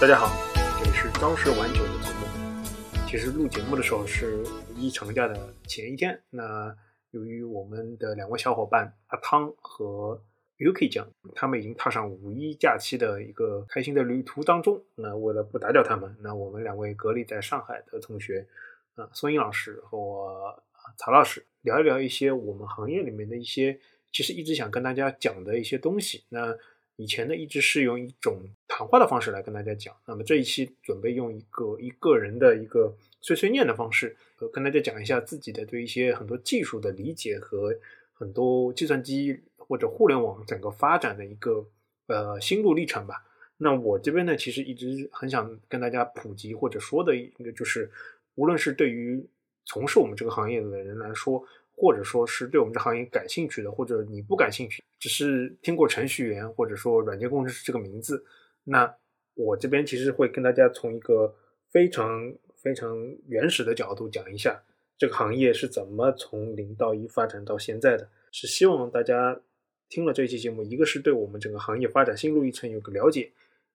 大家好，这里是张氏玩酒的节目。其实录节目的时候是五一长假的前一天。那由于我们的两位小伙伴阿汤和 Yuki 酱，他们已经踏上五一假期的一个开心的旅途当中。那为了不打搅他们，那我们两位隔离在上海的同学，啊，孙英老师和我曹老师，聊一聊一些我们行业里面的一些，其实一直想跟大家讲的一些东西。那以前呢，一直是用一种谈话的方式来跟大家讲。那么这一期准备用一个一个人的一个碎碎念的方式，呃，跟大家讲一下自己的对一些很多技术的理解和很多计算机或者互联网整个发展的一个呃心路历程吧。那我这边呢，其实一直很想跟大家普及或者说的一个就是，无论是对于从事我们这个行业的人来说，或者说是对我们这行业感兴趣的，或者你不感兴趣。只是听过程序员或者说软件工程师这个名字，那我这边其实会跟大家从一个非常非常原始的角度讲一下这个行业是怎么从零到一发展到现在的，是希望大家听了这期节目，一个是对我们整个行业发展心路历程有个了解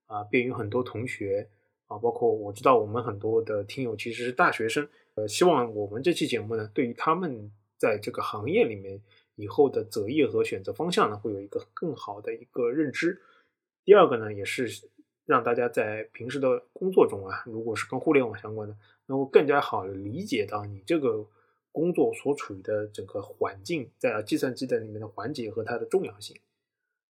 啊，便于很多同学啊，包括我知道我们很多的听友其实是大学生，呃，希望我们这期节目呢，对于他们在这个行业里面。以后的择业和选择方向呢，会有一个更好的一个认知。第二个呢，也是让大家在平时的工作中啊，如果是跟互联网相关的，能够更加好的理解到你这个工作所处于的整个环境，在计算机的里面的环节和它的重要性。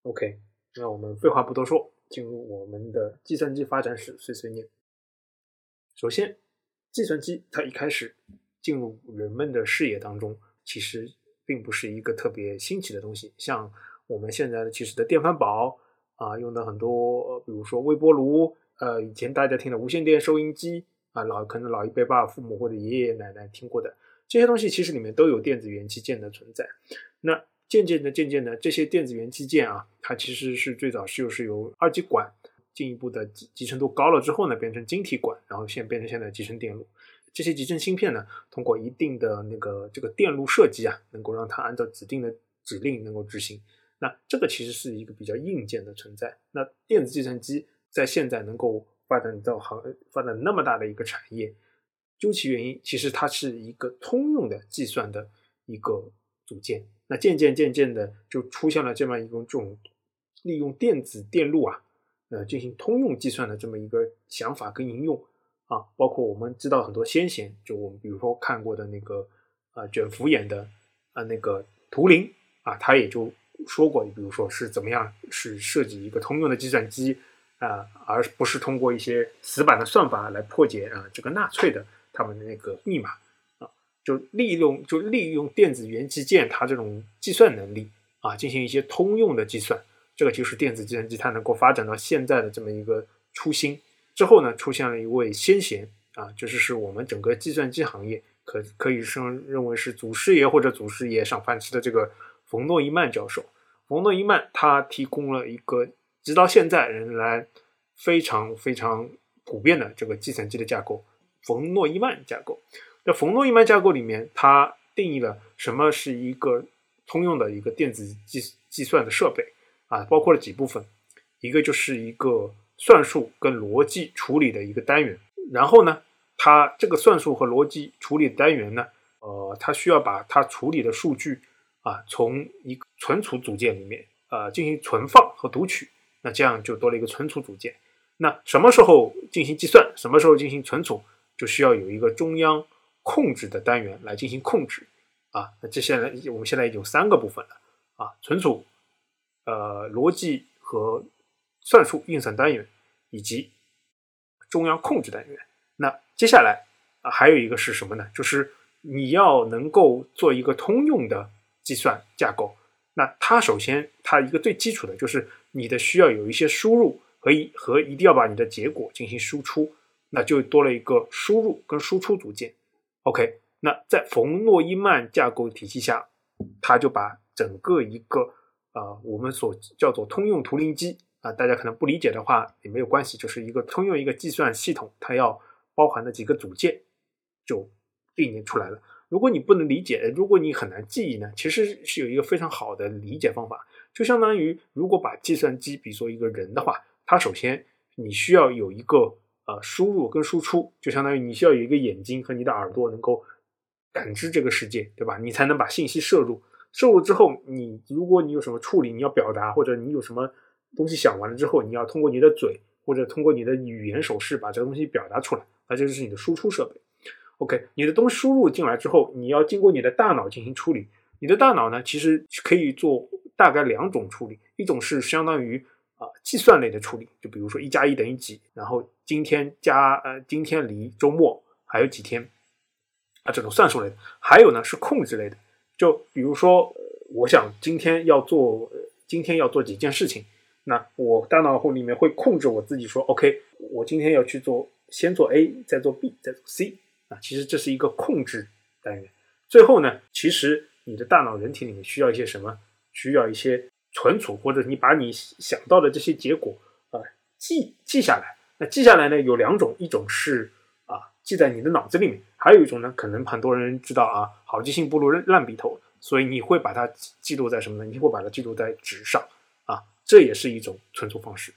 OK，那我们废话不多说，进入我们的计算机发展史碎碎念。首先，计算机它一开始进入人们的视野当中，其实。并不是一个特别新奇的东西，像我们现在的其实的电饭煲啊，用的很多，比如说微波炉，呃，以前大家听的无线电收音机啊，老可能老一辈爸爸、父母或者爷爷奶奶听过的这些东西，其实里面都有电子元器件的存在。那渐渐的、渐渐的，这些电子元器件啊，它其实是最早是又是由二极管进一步的集集成度高了之后呢，变成晶体管，然后现变成现在集成电路。这些集成芯片呢，通过一定的那个这个电路设计啊，能够让它按照指定的指令能够执行。那这个其实是一个比较硬件的存在。那电子计算机在现在能够发展到行发展那么大的一个产业，究其原因，其实它是一个通用的计算的一个组件。那渐渐渐渐的就出现了这么一种这种利用电子电路啊，呃进行通用计算的这么一个想法跟应用。啊，包括我们知道很多先贤，就我们比如说看过的那个啊卷福演的啊那个图灵啊，他也就说过，比如说是怎么样是设计一个通用的计算机啊，而不是通过一些死板的算法来破解啊这个纳粹的他们的那个密码啊，就利用就利用电子元器件它这种计算能力啊，进行一些通用的计算，这个就是电子计算机它能够发展到现在的这么一个初心。之后呢，出现了一位先贤啊，就是是我们整个计算机行业可可以称认为是祖师爷或者祖师爷上饭吃的这个冯诺依曼教授。冯诺依曼他提供了一个直到现在仍然非常非常普遍的这个计算机的架构——冯诺依曼架构。那冯诺依曼架构里面，它定义了什么是一个通用的一个电子计计算的设备啊，包括了几部分，一个就是一个。算术跟逻辑处理的一个单元，然后呢，它这个算术和逻辑处理单元呢，呃，它需要把它处理的数据啊，从一个存储组件里面呃进行存放和读取，那这样就多了一个存储组件。那什么时候进行计算，什么时候进行存储，就需要有一个中央控制的单元来进行控制啊。那这现在我们现在有三个部分了啊，存储、呃，逻辑和。算术运算单元以及中央控制单元。那接下来啊，还有一个是什么呢？就是你要能够做一个通用的计算架构。那它首先它一个最基础的就是你的需要有一些输入和一和一定要把你的结果进行输出，那就多了一个输入跟输出组件。OK，那在冯诺依曼架构体系下，它就把整个一个啊我们所叫做通用图灵机。啊，大家可能不理解的话也没有关系，就是一个通用一个计算系统，它要包含的几个组件就定义出来了。如果你不能理解，如果你很难记忆呢，其实是有一个非常好的理解方法，就相当于如果把计算机比作一个人的话，它首先你需要有一个呃输入跟输出，就相当于你需要有一个眼睛和你的耳朵能够感知这个世界，对吧？你才能把信息摄入。摄入之后，你如果你有什么处理，你要表达，或者你有什么东西想完了之后，你要通过你的嘴或者通过你的语言手势把这个东西表达出来，那这就是你的输出设备。OK，你的东西输入进来之后，你要经过你的大脑进行处理。你的大脑呢，其实可以做大概两种处理，一种是相当于啊计算类的处理，就比如说一加一等于几，然后今天加呃今天离周末还有几天啊这种算术类的。还有呢是控制类的。就比如说，我想今天要做，今天要做几件事情，那我大脑里面会控制我自己说，OK，我今天要去做，先做 A，再做 B，再做 C，啊，其实这是一个控制单元。最后呢，其实你的大脑人体里面需要一些什么？需要一些存储，或者你把你想到的这些结果啊记记下来。那记下来呢，有两种，一种是啊。记在你的脑子里面，还有一种呢，可能很多人知道啊，好记性不如烂笔头，所以你会把它记录在什么呢？你会把它记录在纸上啊，这也是一种存储方式。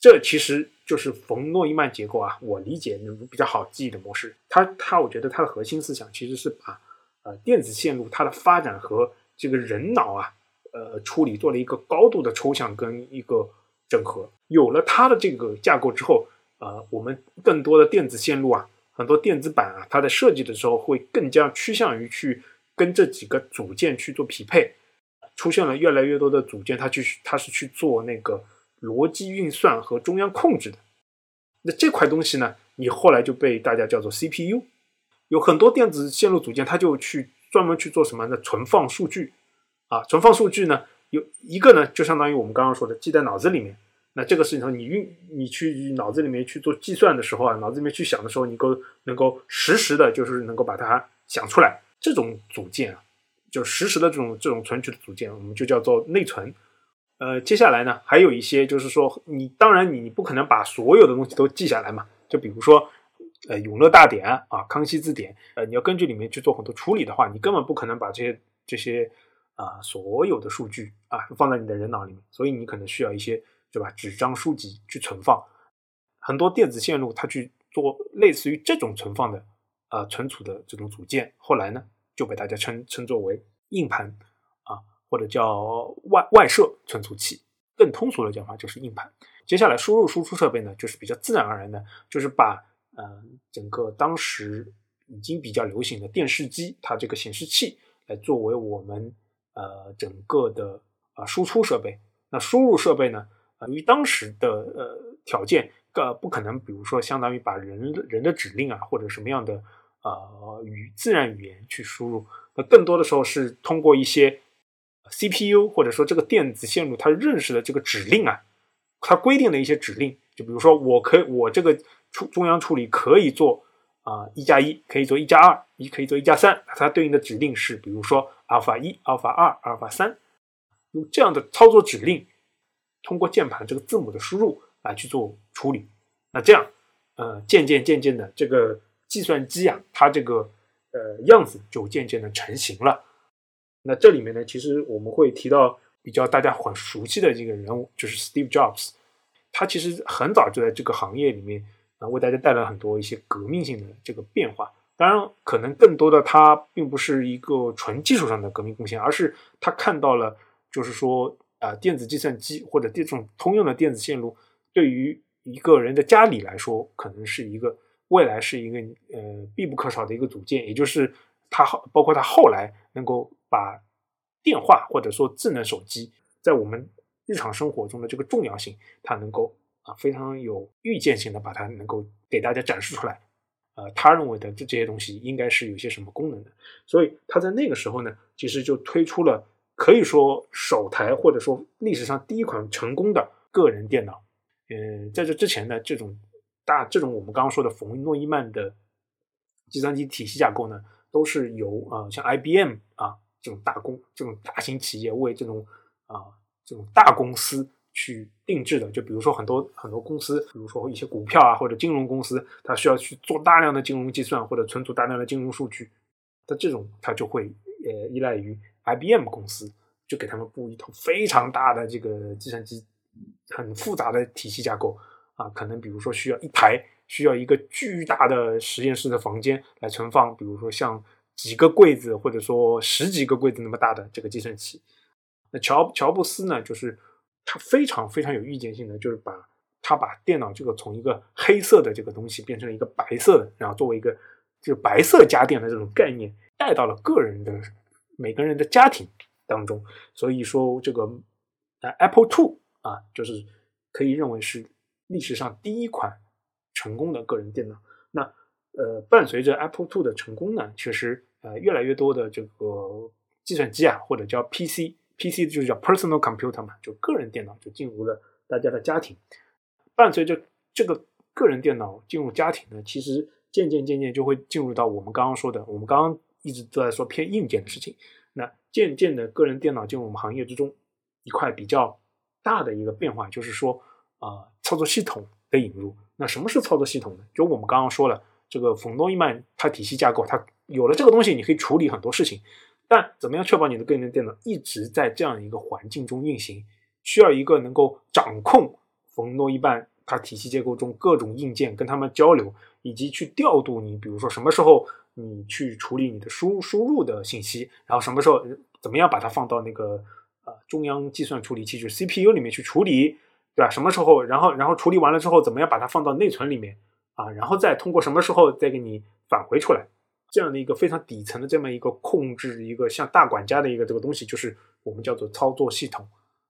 这其实就是冯诺依曼结构啊，我理解那种比较好记忆的模式。它它，我觉得它的核心思想其实是把呃电子线路它的发展和这个人脑啊呃处理做了一个高度的抽象跟一个整合。有了它的这个架构之后，呃，我们更多的电子线路啊。很多电子板啊，它在设计的时候会更加趋向于去跟这几个组件去做匹配，出现了越来越多的组件，它去它是去做那个逻辑运算和中央控制的。那这块东西呢，你后来就被大家叫做 CPU。有很多电子线路组件，它就去专门去做什么呢？存放数据啊，存放数据呢，有一个呢，就相当于我们刚刚说的记在脑子里面。那这个事情上，你运你去脑子里面去做计算的时候啊，脑子里面去想的时候，你够能够实时的，就是能够把它想出来。这种组件啊，就实时的这种这种存取的组件，我们就叫做内存。呃，接下来呢，还有一些就是说，你当然你不可能把所有的东西都记下来嘛。就比如说，呃，永乐大典啊，康熙字典，呃，你要根据里面去做很多处理的话，你根本不可能把这些这些啊所有的数据啊放在你的人脑里面，所以你可能需要一些。对吧？纸张书籍去存放很多电子线路，它去做类似于这种存放的呃存储的这种组件，后来呢就被大家称称作为硬盘啊，或者叫外外设存储器。更通俗的讲法就是硬盘。接下来输入输出设备呢，就是比较自然而然的，就是把呃整个当时已经比较流行的电视机，它这个显示器来作为我们呃整个的啊输出设备。那输入设备呢？由于当时的呃条件，呃不可能，比如说相当于把人人的指令啊或者什么样的呃语自然语言去输入，那更多的时候是通过一些 CPU 或者说这个电子线路它认识的这个指令啊，它规定的一些指令，就比如说我可以我这个处中央处理可以做啊一加一，可以做一加二，一可以做一加三，它对应的指令是比如说阿尔法一、阿尔法二、阿尔法三，用这样的操作指令。通过键盘这个字母的输入来去做处理，那这样，呃，渐渐渐渐的，这个计算机啊，它这个呃样子就渐渐的成型了。那这里面呢，其实我们会提到比较大家很熟悉的这个人物，就是 Steve Jobs。他其实很早就在这个行业里面啊，为大家带来很多一些革命性的这个变化。当然，可能更多的他并不是一个纯技术上的革命贡献，而是他看到了，就是说。啊，电子计算机或者这种通用的电子线路，对于一个人的家里来说，可能是一个未来是一个呃必不可少的一个组件。也就是它包括它后来能够把电话或者说智能手机在我们日常生活中的这个重要性，它能够啊非常有预见性的把它能够给大家展示出来。呃，他认为的这这些东西应该是有些什么功能的，所以他在那个时候呢，其实就推出了。可以说首台或者说历史上第一款成功的个人电脑，嗯，在这之前呢，这种大这种我们刚刚说的冯诺依曼的计算机体系架构呢，都是由啊像 IBM 啊这种大公这种大型企业为这种啊这种大公司去定制的。就比如说很多很多公司，比如说一些股票啊或者金融公司，它需要去做大量的金融计算或者存储大量的金融数据，那这种它就会呃依赖于。IBM 公司就给他们布一套非常大的这个计算机很复杂的体系架构啊，可能比如说需要一台，需要一个巨大的实验室的房间来存放，比如说像几个柜子或者说十几个柜子那么大的这个计算器。那乔乔布斯呢，就是他非常非常有预见性的，就是把他把电脑这个从一个黑色的这个东西变成了一个白色的，然后作为一个就是白色家电的这种概念带到了个人的每个人的家庭当中。所以说这个呃 Apple Two 啊，就是可以认为是。历史上第一款成功的个人电脑，那呃，伴随着 Apple Two 的成功呢，确实呃，越来越多的这个计算机啊，或者叫 PC，PC 就是叫 Personal Computer 嘛，就个人电脑就进入了大家的家庭。伴随着这个个人电脑进入家庭呢，其实渐渐渐渐就会进入到我们刚刚说的，我们刚刚一直都在说偏硬件的事情。那渐渐的个人电脑进入我们行业之中，一块比较大的一个变化就是说。啊，操作系统的引入，那什么是操作系统呢？就我们刚刚说了，这个冯诺依曼它体系架构，它有了这个东西，你可以处理很多事情。但怎么样确保你的个人电脑一直在这样一个环境中运行？需要一个能够掌控冯诺依曼它体系结构中各种硬件，跟他们交流，以及去调度你，比如说什么时候你去处理你的输输入的信息，然后什么时候怎么样把它放到那个呃中央计算处理器，就是 CPU 里面去处理。对吧？什么时候，然后然后处理完了之后，怎么样把它放到内存里面啊？然后再通过什么时候再给你返回出来？这样的一个非常底层的这么一个控制，一个像大管家的一个这个东西，就是我们叫做操作系统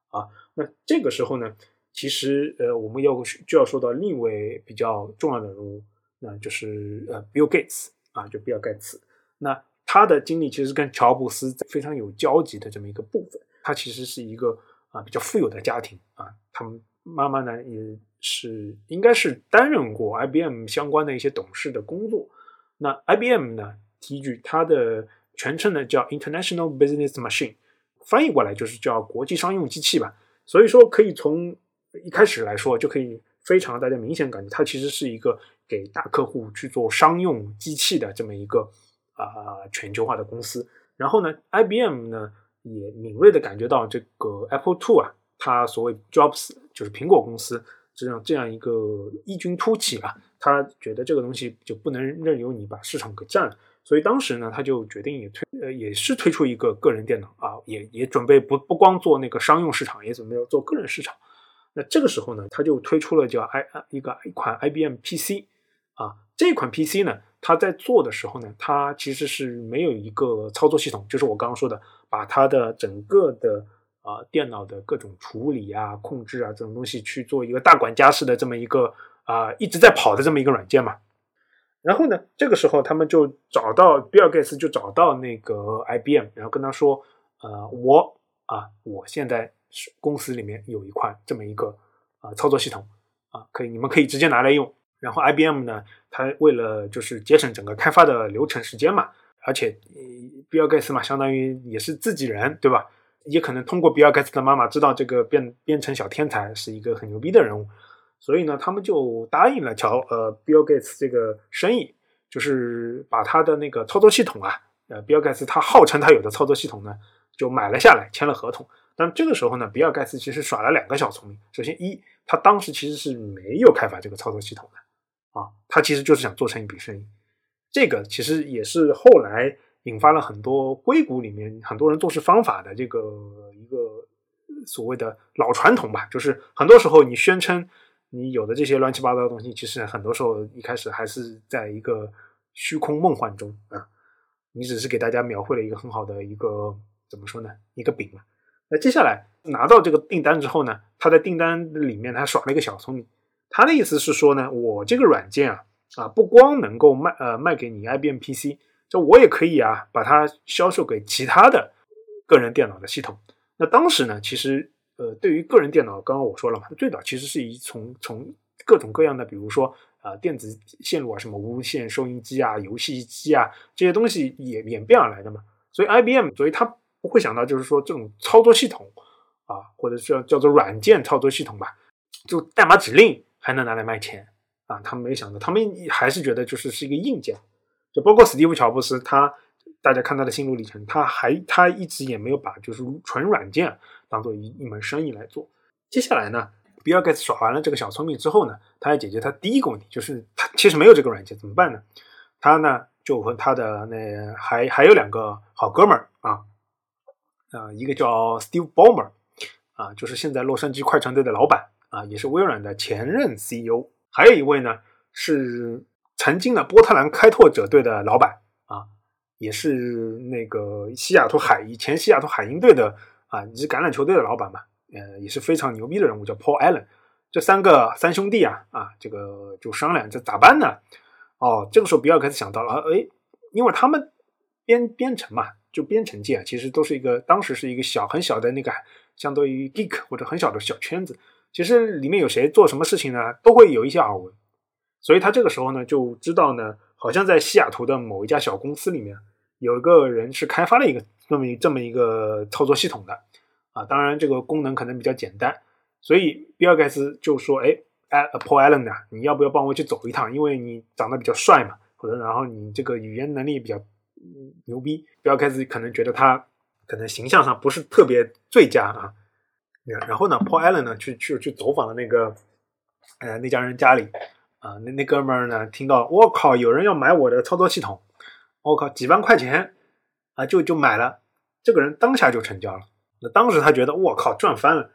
啊。那这个时候呢，其实呃，我们要就要说到另一位比较重要的人物，那就是呃，Bill Gates 啊，就比尔盖茨。那他的经历其实跟乔布斯非常有交集的这么一个部分。他其实是一个啊比较富有的家庭啊，他们。妈妈呢，也是应该是担任过 IBM 相关的一些董事的工作。那 IBM 呢，提举它的全称呢叫 International Business Machine，翻译过来就是叫国际商用机器吧。所以说，可以从一开始来说，就可以非常大家明显感觉，它其实是一个给大客户去做商用机器的这么一个啊全球化的公司。然后呢，IBM 呢也敏锐的感觉到这个 Apple Two 啊。它所谓 Jobs 就是苹果公司这样这样一个异军突起啊，他觉得这个东西就不能任由你把市场给占了，所以当时呢，他就决定也推呃也是推出一个个人电脑啊，也也准备不不光做那个商用市场，也准备要做个人市场。那这个时候呢，他就推出了叫 i 一个一款 IBM PC 啊，这款 PC 呢，它在做的时候呢，它其实是没有一个操作系统，就是我刚刚说的，把它的整个的。啊，电脑的各种处理啊、控制啊，这种东西去做一个大管家式的这么一个啊一直在跑的这么一个软件嘛。然后呢，这个时候他们就找到比尔盖茨，就找到那个 IBM，然后跟他说：“呃，我啊，我现在公司里面有一款这么一个啊操作系统啊，可以你们可以直接拿来用。然后 IBM 呢，他为了就是节省整个开发的流程时间嘛，而且比尔盖茨嘛，相当于也是自己人，对吧？”也可能通过比尔盖茨的妈妈知道这个编编程小天才是一个很牛逼的人物，所以呢，他们就答应了乔呃比尔盖茨这个生意，就是把他的那个操作系统啊，呃比尔盖茨他号称他有的操作系统呢，就买了下来，签了合同。但这个时候呢，比尔盖茨其实耍了两个小聪明。首先一，他当时其实是没有开发这个操作系统的啊，他其实就是想做成一笔生意。这个其实也是后来。引发了很多硅谷里面很多人做事方法的这个一个所谓的老传统吧，就是很多时候你宣称你有的这些乱七八糟的东西，其实很多时候一开始还是在一个虚空梦幻中啊，你只是给大家描绘了一个很好的一个怎么说呢，一个饼嘛。那接下来拿到这个订单之后呢，他在订单里面他耍了一个小聪明，他的意思是说呢，我这个软件啊啊不光能够卖呃卖给你 IBM PC。那我也可以啊，把它销售给其他的个人电脑的系统。那当时呢，其实呃，对于个人电脑，刚刚我说了嘛，最早其实是以从从各种各样的，比如说啊，电子线路啊，什么无线收音机啊、游戏机啊这些东西演演变而来的嘛。所以 IBM，所以他不会想到就是说这种操作系统啊，或者叫叫做软件操作系统吧，就代码指令还能拿来卖钱啊。他们没想到，他们还是觉得就是是一个硬件。就包括史蒂夫·乔布斯，他大家看他的心路历程，他还他一直也没有把就是纯软件当做一一门生意来做。接下来呢，比尔盖茨耍完了这个小聪明之后呢，他要解决他第一个问题，就是他其实没有这个软件怎么办呢？他呢就和他的那还还有两个好哥们儿啊，啊，一个叫 Steve Ballmer，啊，就是现在洛杉矶快船队的老板啊，也是微软的前任 CEO。还有一位呢是曾经的波特兰开拓者队的老板啊，也是那个西雅图海以前西雅图海鹰队的啊，你是橄榄球队的老板嘛，呃，也是非常牛逼的人物，叫 Paul Allen。这三个三兄弟啊啊，这个就商量这咋办呢？哦，这个时候比尔盖茨想到了，哎，因为他们编编程嘛。就编程界啊，其实都是一个当时是一个小很小的那个，相对于 geek 或者很小的小圈子。其实里面有谁做什么事情呢，都会有一些耳闻。所以他这个时候呢，就知道呢，好像在西雅图的某一家小公司里面，有一个人是开发了一个这么这么一个操作系统的啊。当然，这个功能可能比较简单。所以比尔盖茨就说：“哎，哎，Paul Allen 啊，你要不要帮我去走一趟？因为你长得比较帅嘛，或者然后你这个语言能力比较。”牛逼！比尔盖茨可能觉得他可能形象上不是特别最佳啊。然后呢，Paul Allen 呢去去去走访了那个呃那家人家里啊，那那哥们儿呢听到我靠，有人要买我的操作系统，我靠几万块钱啊就就买了，这个人当下就成交了。那当时他觉得我靠赚翻了。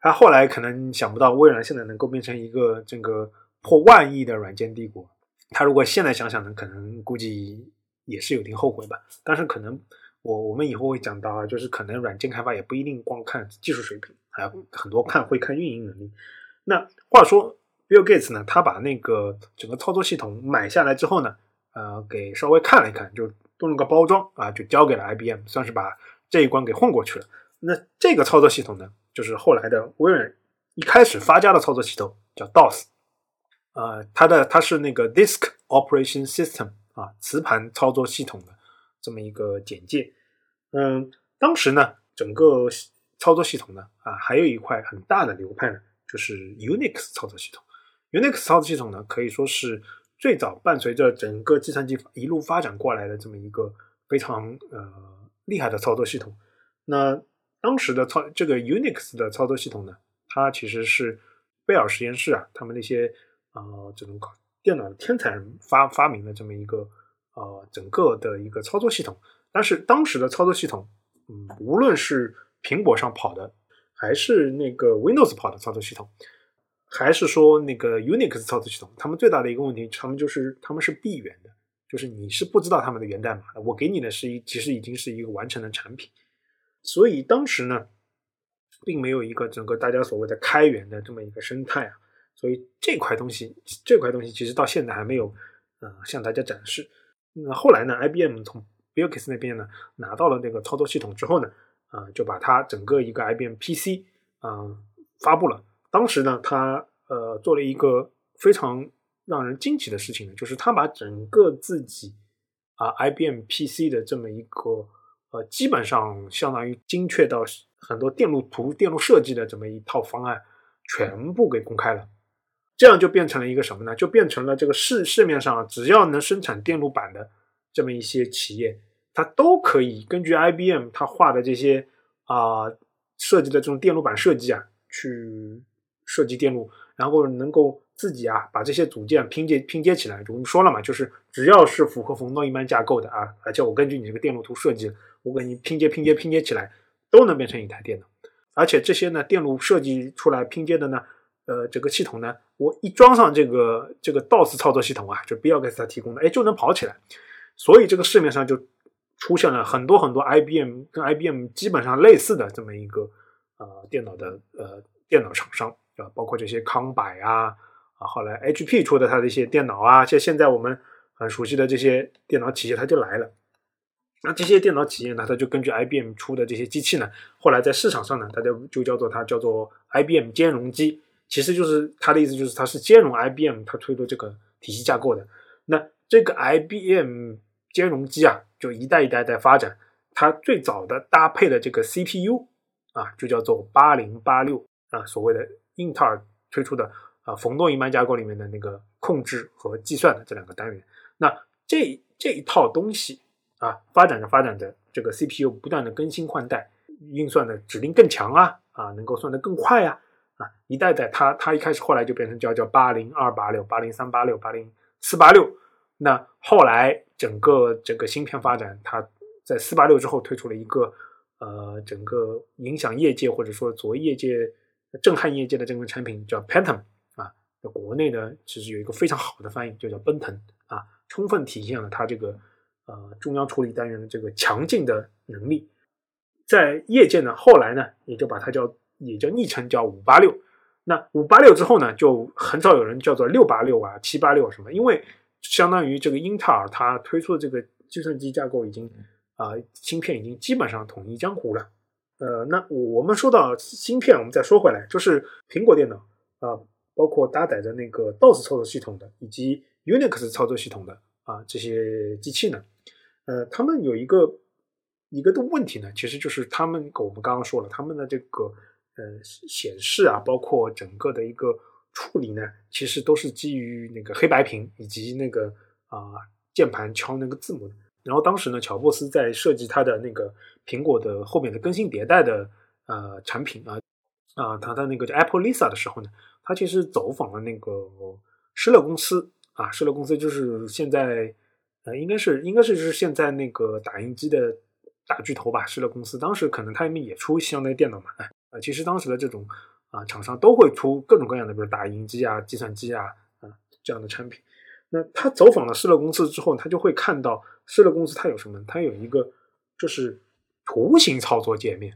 他后来可能想不到微软现在能够变成一个这个破万亿的软件帝国。他如果现在想想呢，可能估计。也是有点后悔吧，但是可能我我们以后会讲到啊，就是可能软件开发也不一定光看技术水平，还有很多看会看运营能力。那话说，Bill Gates 呢，他把那个整个操作系统买下来之后呢，呃，给稍微看了一看，就动了个包装啊，就交给了 IBM，算是把这一关给混过去了。那这个操作系统呢，就是后来的微软一开始发家的操作系统，叫 DOS，呃，它的它是那个 Disk Operation System。啊，磁盘操作系统的这么一个简介。嗯，当时呢，整个操作系统呢，啊，还有一块很大的流派呢，就是 Unix 操作系统。Unix 操作系统呢，可以说是最早伴随着整个计算机一路发展过来的这么一个非常呃厉害的操作系统。那当时的操这个 Unix 的操作系统呢，它其实是贝尔实验室啊，他们那些呃这种搞。电脑的天才人发发明的这么一个呃整个的一个操作系统，但是当时的操作系统，嗯，无论是苹果上跑的，还是那个 Windows 跑的操作系统，还是说那个 Unix 操作系统，他们最大的一个问题，他们就是他们是闭源的，就是你是不知道他们的源代码的，我给你的是一其实已经是一个完成的产品，所以当时呢，并没有一个整个大家所谓的开源的这么一个生态啊。所以这块东西，这块东西其实到现在还没有，呃，向大家展示。那后来呢，IBM 从 Bill Gates 那边呢拿到了那个操作系统之后呢，啊，就把它整个一个 IBM PC 啊发布了。当时呢，他呃做了一个非常让人惊奇的事情，就是他把整个自己啊 IBM PC 的这么一个呃基本上相当于精确到很多电路图、电路设计的这么一套方案，全部给公开了。这样就变成了一个什么呢？就变成了这个市市面上只要能生产电路板的这么一些企业，它都可以根据 IBM 它画的这些啊设计的这种电路板设计啊，去设计电路，然后能够自己啊把这些组件拼接拼接起来。我们说了嘛，就是只要是符合冯诺依曼架构的啊，而且我根据你这个电路图设计，我给你拼接拼接拼接起来，都能变成一台电脑。而且这些呢，电路设计出来拼接的呢。呃，这个系统呢，我一装上这个这个 DOS 操作系统啊，就比尔盖茨他提供的，哎，就能跑起来。所以这个市面上就出现了很多很多 IBM 跟 IBM 基本上类似的这么一个呃电脑的呃电脑厂商啊，包括这些康柏啊啊，后来 HP 出的它的一些电脑啊，像现在我们很熟悉的这些电脑企业，它就来了。那这些电脑企业呢，它就根据 IBM 出的这些机器呢，后来在市场上呢，大家就叫做它叫做 IBM 兼容机。其实就是它的意思，就是它是兼容 IBM 它推的这个体系架构的。那这个 IBM 兼容机啊，就一代一代在发展。它最早的搭配的这个 CPU 啊，就叫做八零八六啊，所谓的英特尔推出的啊冯诺依曼架构里面的那个控制和计算的这两个单元。那这这一套东西啊，发展着发展着，这个 CPU 不断的更新换代，运算的指令更强啊啊，能够算得更快啊。啊，一代代，它它一开始后来就变成叫叫八零二八六、八零三八六、八零四八六。那后来整个这个芯片发展，它在四八六之后推出了一个呃，整个影响业界或者说作为业界震撼业界的这款产品叫 Phantom 啊，在国内呢其实有一个非常好的翻译，就叫奔腾啊，充分体现了它这个呃中央处理单元的这个强劲的能力。在业界呢，后来呢也就把它叫也叫昵称叫五八六。那五八六之后呢，就很少有人叫做六八六啊、七八六什么，因为相当于这个英特尔它推出的这个计算机架构已经。啊，芯片已经基本上统一江湖了。呃，那我们说到芯片，我们再说回来，就是苹果电脑啊，包括搭载着那个 DOS 操作系统的，以及 Unix 操作系统的啊这些机器呢，呃，他们有一个一个的问题呢，其实就是他们我们刚刚说了，他们的这个呃显示啊，包括整个的一个处理呢，其实都是基于那个黑白屏以及那个啊键盘敲那个字母的。然后当时呢，乔布斯在设计他的那个苹果的后面的更新迭代的呃产品啊啊，他的那个叫 Apple Lisa 的时候呢，他其实走访了那个施乐公司啊，施乐公司就是现在呃应该是应该是就是现在那个打印机的大巨头吧，施乐公司。当时可能他们也出相当于电脑嘛，啊，其实当时的这种啊厂商都会出各种各样的，比如打印机啊、计算机啊啊这样的产品。那他走访了施乐公司之后，他就会看到。施乐公司它有什么？它有一个就是图形操作界面。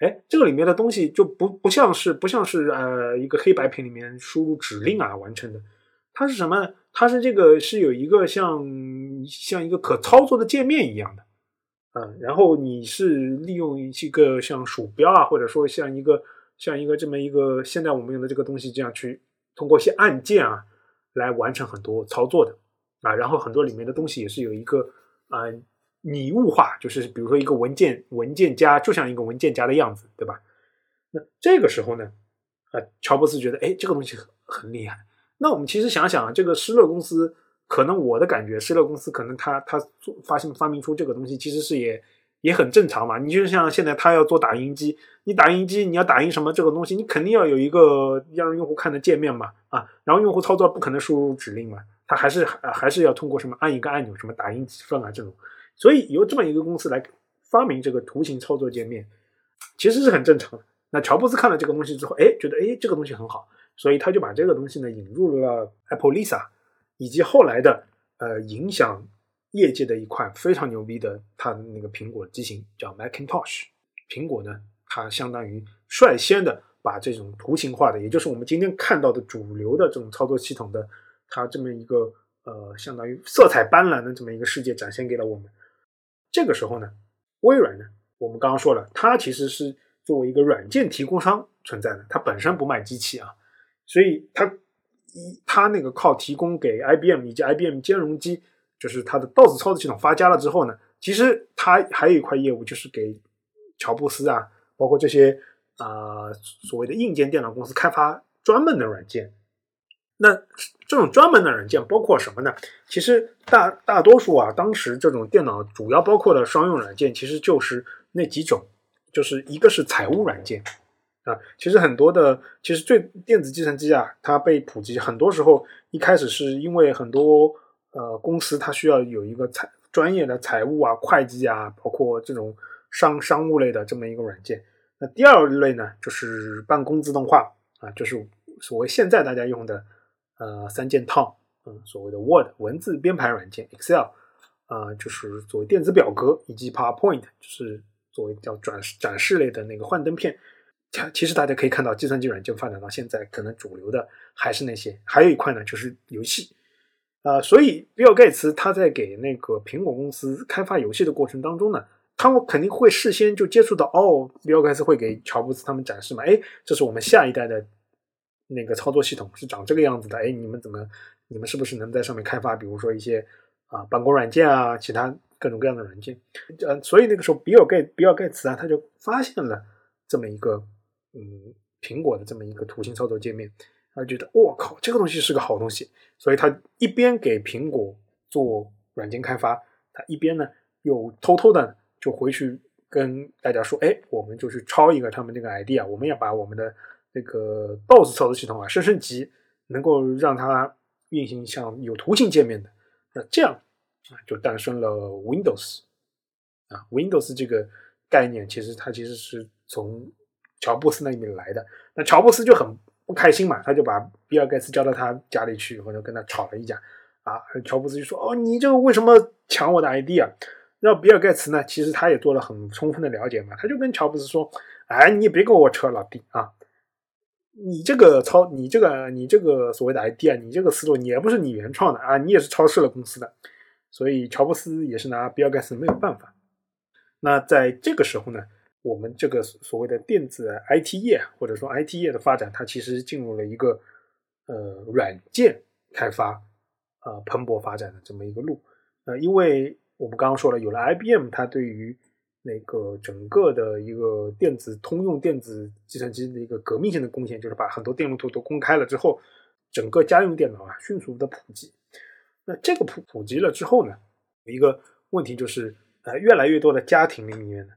哎，这个里面的东西就不不像是不像是呃一个黑白屏里面输入指令啊完成的。它是什么？它是这个是有一个像像一个可操作的界面一样的。嗯，然后你是利用一个像鼠标啊，或者说像一个像一个这么一个现在我们用的这个东西这样去通过一些按键啊来完成很多操作的。啊，然后很多里面的东西也是有一个啊拟物化，就是比如说一个文件文件夹，就像一个文件夹的样子，对吧？那这个时候呢，啊，乔布斯觉得，哎，这个东西很很厉害。那我们其实想想啊，这个施乐公司，可能我的感觉，施乐公司可能他他做发现发明出这个东西，其实是也也很正常嘛。你就像现在他要做打印机，你打印机你要打印什么这个东西，你肯定要有一个让用户看的界面嘛，啊，然后用户操作不可能输入指令嘛。它还是还是要通过什么按一个按钮，什么打印几份啊这种，所以由这么一个公司来发明这个图形操作界面，其实是很正常的。那乔布斯看了这个东西之后，哎，觉得哎这个东西很好，所以他就把这个东西呢引入了 Apple Lisa，以及后来的呃影响业界的一款非常牛逼的它的那个苹果机型叫 Macintosh。苹果呢，它相当于率先的把这种图形化的，也就是我们今天看到的主流的这种操作系统的。它这么一个呃，相当于色彩斑斓的这么一个世界展现给了我们。这个时候呢，微软呢，我们刚刚说了，它其实是作为一个软件提供商存在的，它本身不卖机器啊，所以它一它那个靠提供给 IBM 以及 IBM 兼容机，就是它的 DOS 操作系统发家了之后呢，其实它还有一块业务，就是给乔布斯啊，包括这些啊所谓的硬件电脑公司开发专门的软件。那这种专门的软件包括什么呢？其实大大多数啊，当时这种电脑主要包括的商用软件，其实就是那几种，就是一个是财务软件啊。其实很多的，其实最电子计算机啊，它被普及，很多时候一开始是因为很多呃公司它需要有一个财专业的财务啊、会计啊，包括这种商商务类的这么一个软件。那第二类呢，就是办公自动化啊，就是所谓现在大家用的。呃，三件套，嗯，所谓的 Word 文字编排软件，Excel，啊，就是作为电子表格，以及 PowerPoint，就是作为叫展示展示类的那个幻灯片。其实大家可以看到，计算机软件发展到现在，可能主流的还是那些。还有一块呢，就是游戏。啊，所以比尔盖茨他在给那个苹果公司开发游戏的过程当中呢，他们肯定会事先就接触到，哦，比尔盖茨会给乔布斯他们展示嘛，哎，这是我们下一代的。那个操作系统是长这个样子的，哎，你们怎么，你们是不是能在上面开发，比如说一些啊办公软件啊，其他各种各样的软件？呃，所以那个时候，比尔盖比尔盖茨啊，他就发现了这么一个嗯苹果的这么一个图形操作界面，他觉得我靠，这个东西是个好东西，所以他一边给苹果做软件开发，他一边呢又偷偷的就回去跟大家说，哎，我们就去抄一个他们这个 idea，我们要把我们的那个 DOS 操作系统啊升升级，能够让它运行像有图形界面的，那这样啊就诞生了 Windows 啊 Windows 这个概念其实它其实是从乔布斯那里面来的。那乔布斯就很不开心嘛，他就把比尔盖茨叫到他家里去，或者跟他吵了一架啊。乔布斯就说：“哦，你这个为什么抢我的 ID 啊？”那比尔盖茨呢，其实他也做了很充分的了解嘛，他就跟乔布斯说：“哎，你也别跟我扯老弟啊。”你这个超，你这个你这个所谓的 ID 啊，你这个思路也不是你原创的啊，你也是超市了公司的，所以乔布斯也是拿比尔盖茨没有办法。那在这个时候呢，我们这个所谓的电子 IT 业或者说 IT 业的发展，它其实进入了一个呃软件开发呃蓬勃发展的这么一个路。呃，因为我们刚刚说了，有了 IBM，它对于那个整个的一个电子通用电子计算机的一个革命性的贡献，就是把很多电路图都公开了之后，整个家用电脑啊迅速的普及。那这个普普及了之后呢，有一个问题就是，呃，越来越多的家庭里面呢，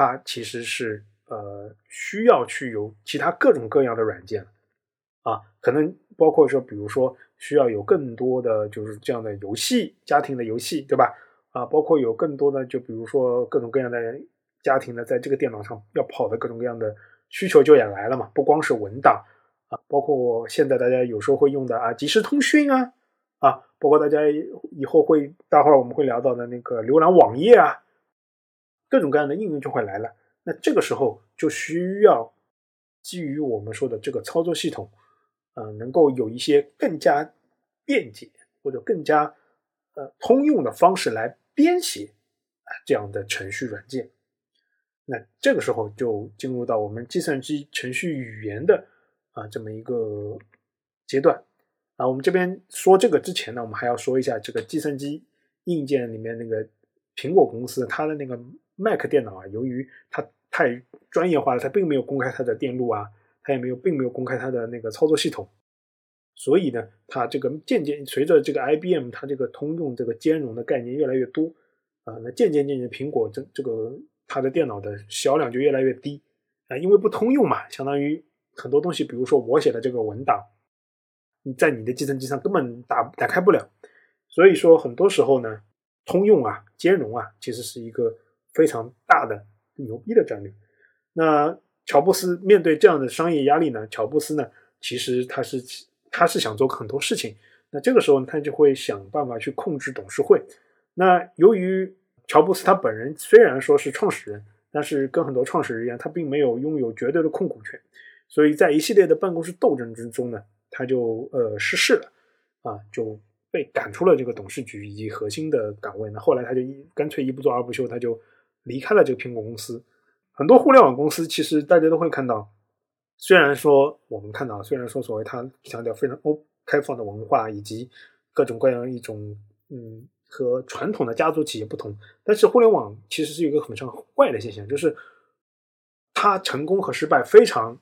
它其实是呃需要去有其他各种各样的软件啊，可能包括说，比如说需要有更多的就是这样的游戏，家庭的游戏，对吧？啊，包括有更多的，就比如说各种各样的家庭呢，在这个电脑上要跑的各种各样的需求就也来了嘛，不光是文档啊，包括现在大家有时候会用的啊，即时通讯啊，啊，包括大家以后会，待会儿我们会聊到的那个浏览网页啊，各种各样的应用就会来了。那这个时候就需要基于我们说的这个操作系统，呃，能够有一些更加便捷或者更加呃通用的方式来。编写啊这样的程序软件，那这个时候就进入到我们计算机程序语言的啊这么一个阶段啊。我们这边说这个之前呢，我们还要说一下这个计算机硬件里面那个苹果公司它的那个 Mac 电脑啊，由于它太专业化了，它并没有公开它的电路啊，它也没有并没有公开它的那个操作系统。所以呢，它这个渐渐随着这个 IBM 它这个通用这个兼容的概念越来越多啊，那渐渐渐渐苹果这这个它的电脑的销量就越来越低啊，因为不通用嘛，相当于很多东西，比如说我写的这个文档，你在你的计算机上根本打打开不了，所以说很多时候呢，通用啊兼容啊其实是一个非常大的牛逼的战略。那乔布斯面对这样的商业压力呢，乔布斯呢其实他是。他是想做很多事情，那这个时候呢他就会想办法去控制董事会。那由于乔布斯他本人虽然说是创始人，但是跟很多创始人一样，他并没有拥有绝对的控股权，所以在一系列的办公室斗争之中呢，他就呃失势了，啊，就被赶出了这个董事局以及核心的岗位。那后来他就一干脆一不做二不休，他就离开了这个苹果公司。很多互联网公司其实大家都会看到。虽然说我们看到，虽然说所谓它强调非常欧开放的文化以及各种各样一种嗯和传统的家族企业不同，但是互联网其实是一个很常坏的现象，就是它成功和失败非常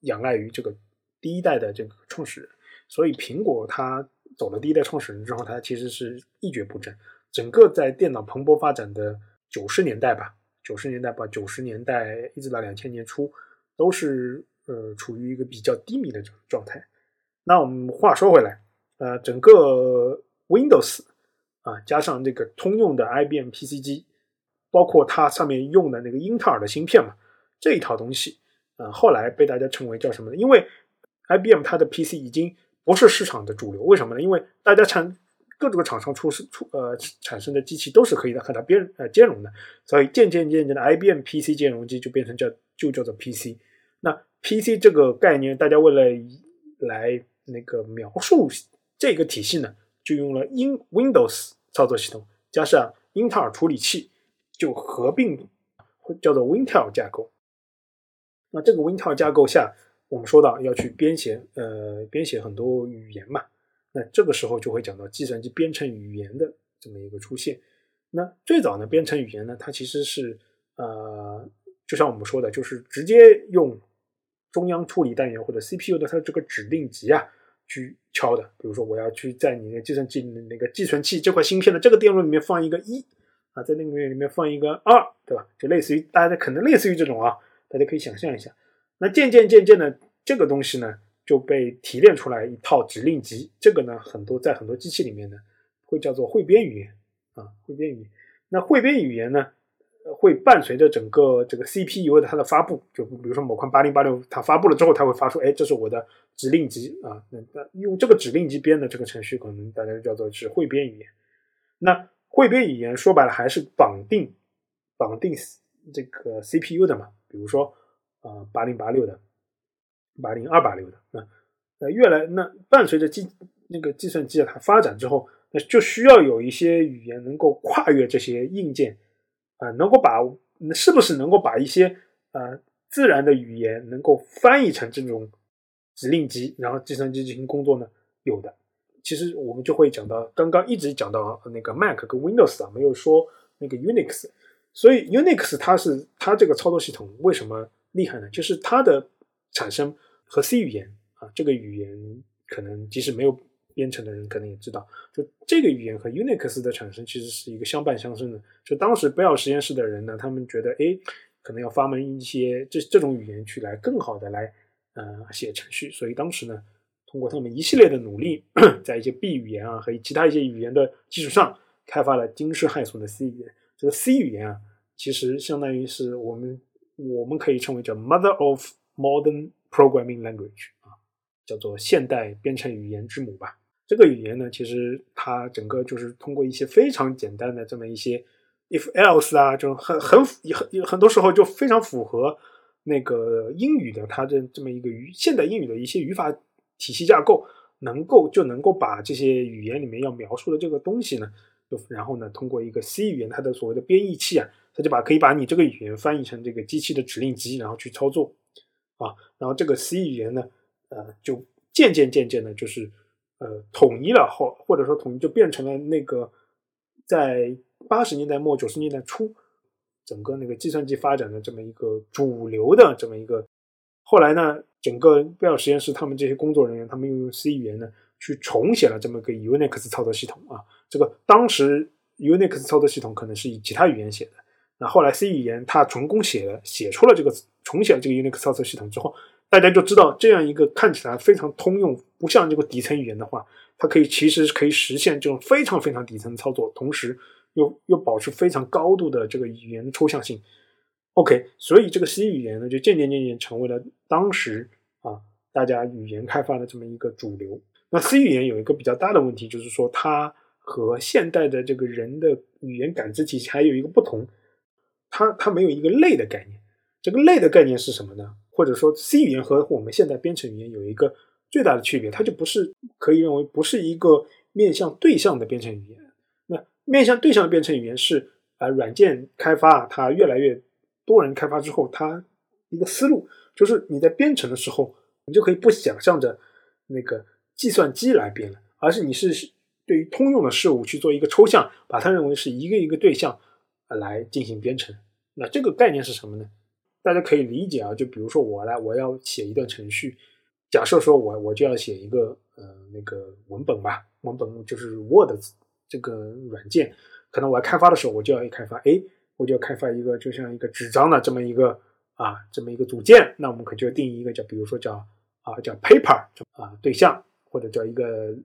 仰赖于这个第一代的这个创始人。所以苹果它走了第一代创始人之后，它其实是一蹶不振。整个在电脑蓬勃发展的九十年代吧，九十年代吧，九十年代一直到两千年初都是。呃，处于一个比较低迷的状态。那我们话说回来，呃，整个 Windows 啊，加上这个通用的 IBM PC 机，包括它上面用的那个英特尔的芯片嘛，这一套东西，呃，后来被大家称为叫什么呢？因为 IBM 它的 PC 已经不是市场的主流，为什么呢？因为大家产各种厂商出出呃产生的机器都是可以的和它边呃兼容的，所以渐渐渐渐的 IBM PC 兼容机就变成叫就叫做 PC。那 PC 这个概念，大家为了来那个描述这个体系呢，就用了英 Windows 操作系统加上英特尔处理器，就合并叫做 Wintel 架构。那这个 Wintel 架构下，我们说到要去编写呃编写很多语言嘛，那这个时候就会讲到计算机编程语言的这么一个出现。那最早呢，编程语言呢，它其实是呃，就像我们说的，就是直接用。中央处理单元或者 CPU 的它这个指令集啊，去敲的。比如说，我要去在你的计算机那个计算器这块芯片的这个电路里面放一个一啊，在那个里面放一个二，对吧？就类似于大家可能类似于这种啊，大家可以想象一下。那渐渐渐渐的，这个东西呢就被提炼出来一套指令集，这个呢很多在很多机器里面呢会叫做汇编语言啊，汇编语言。那汇编语言呢？会伴随着整个这个 CPU 的它的发布，就比如说某款八零八六它发布了之后，它会发出，哎，这是我的指令集啊。那那用这个指令集编的这个程序，可能大家叫做是汇编语言。那汇编语言说白了还是绑定绑定这个 CPU 的嘛？比如说啊八零八六的，八零二八六的。那那越来那伴随着计那个计算机的它发展之后，那就需要有一些语言能够跨越这些硬件。啊，能够把那是不是能够把一些呃自然的语言能够翻译成这种指令集，然后计算机进行工作呢？有的，其实我们就会讲到刚刚一直讲到那个 Mac 跟 Windows 啊，没有说那个 Unix。所以 Unix 它是它这个操作系统为什么厉害呢？就是它的产生和 C 语言啊，这个语言可能即使没有。编程的人可能也知道，就这个语言和 Unix 的产生其实是一个相伴相生的。就当时贝尔实验室的人呢，他们觉得，哎，可能要发明一些这这种语言去来更好的来呃写程序。所以当时呢，通过他们一系列的努力，在一些 B 语言啊和其他一些语言的基础上，开发了惊世骇俗的 C 语言。这个 C 语言啊，其实相当于是我们我们可以称为叫 Mother of Modern Programming Language 啊，叫做现代编程语言之母吧。这个语言呢，其实它整个就是通过一些非常简单的这么一些 if else 啊，就很很很很多时候就非常符合那个英语的它的这么一个语现代英语的一些语法体系架构，能够就能够把这些语言里面要描述的这个东西呢，就然后呢通过一个 C 语言它的所谓的编译器啊，它就把可以把你这个语言翻译成这个机器的指令集，然后去操作啊，然后这个 C 语言呢，呃，就渐渐渐渐的，就是。呃，统一了后，或者说统一就变成了那个在八十年代末九十年代初，整个那个计算机发展的这么一个主流的这么一个。后来呢，整个贝尔实验室他们这些工作人员，他们又用 C 语言呢去重写了这么个 Unix 操作系统啊。这个当时 Unix 操作系统可能是以其他语言写的，那后来 C 语言它成功写了写出了这个重写了这个 Unix 操作系统之后。大家就知道，这样一个看起来非常通用、不像这个底层语言的话，它可以其实可以实现这种非常非常底层操作，同时又又保持非常高度的这个语言抽象性。OK，所以这个 C 语言呢，就渐渐渐渐成为了当时啊大家语言开发的这么一个主流。那 C 语言有一个比较大的问题，就是说它和现代的这个人的语言感知体系还有一个不同，它它没有一个类的概念。这个类的概念是什么呢？或者说，C 语言和我们现在编程语言有一个最大的区别，它就不是可以认为不是一个面向对象的编程语言。那面向对象的编程语言是啊，软件开发它越来越多人开发之后，它一个思路就是你在编程的时候，你就可以不想象着那个计算机来编了，而是你是对于通用的事物去做一个抽象，把它认为是一个一个对象来进行编程。那这个概念是什么呢？大家可以理解啊，就比如说我来，我要写一段程序，假设说我我就要写一个呃那个文本吧，文本就是 Word 这个软件，可能我要开发的时候，我就要开发，哎，我就要开发一个就像一个纸张的这么一个啊这么一个组件，那我们可就要定义一个叫，比如说叫啊叫 paper 啊对象，或者叫一个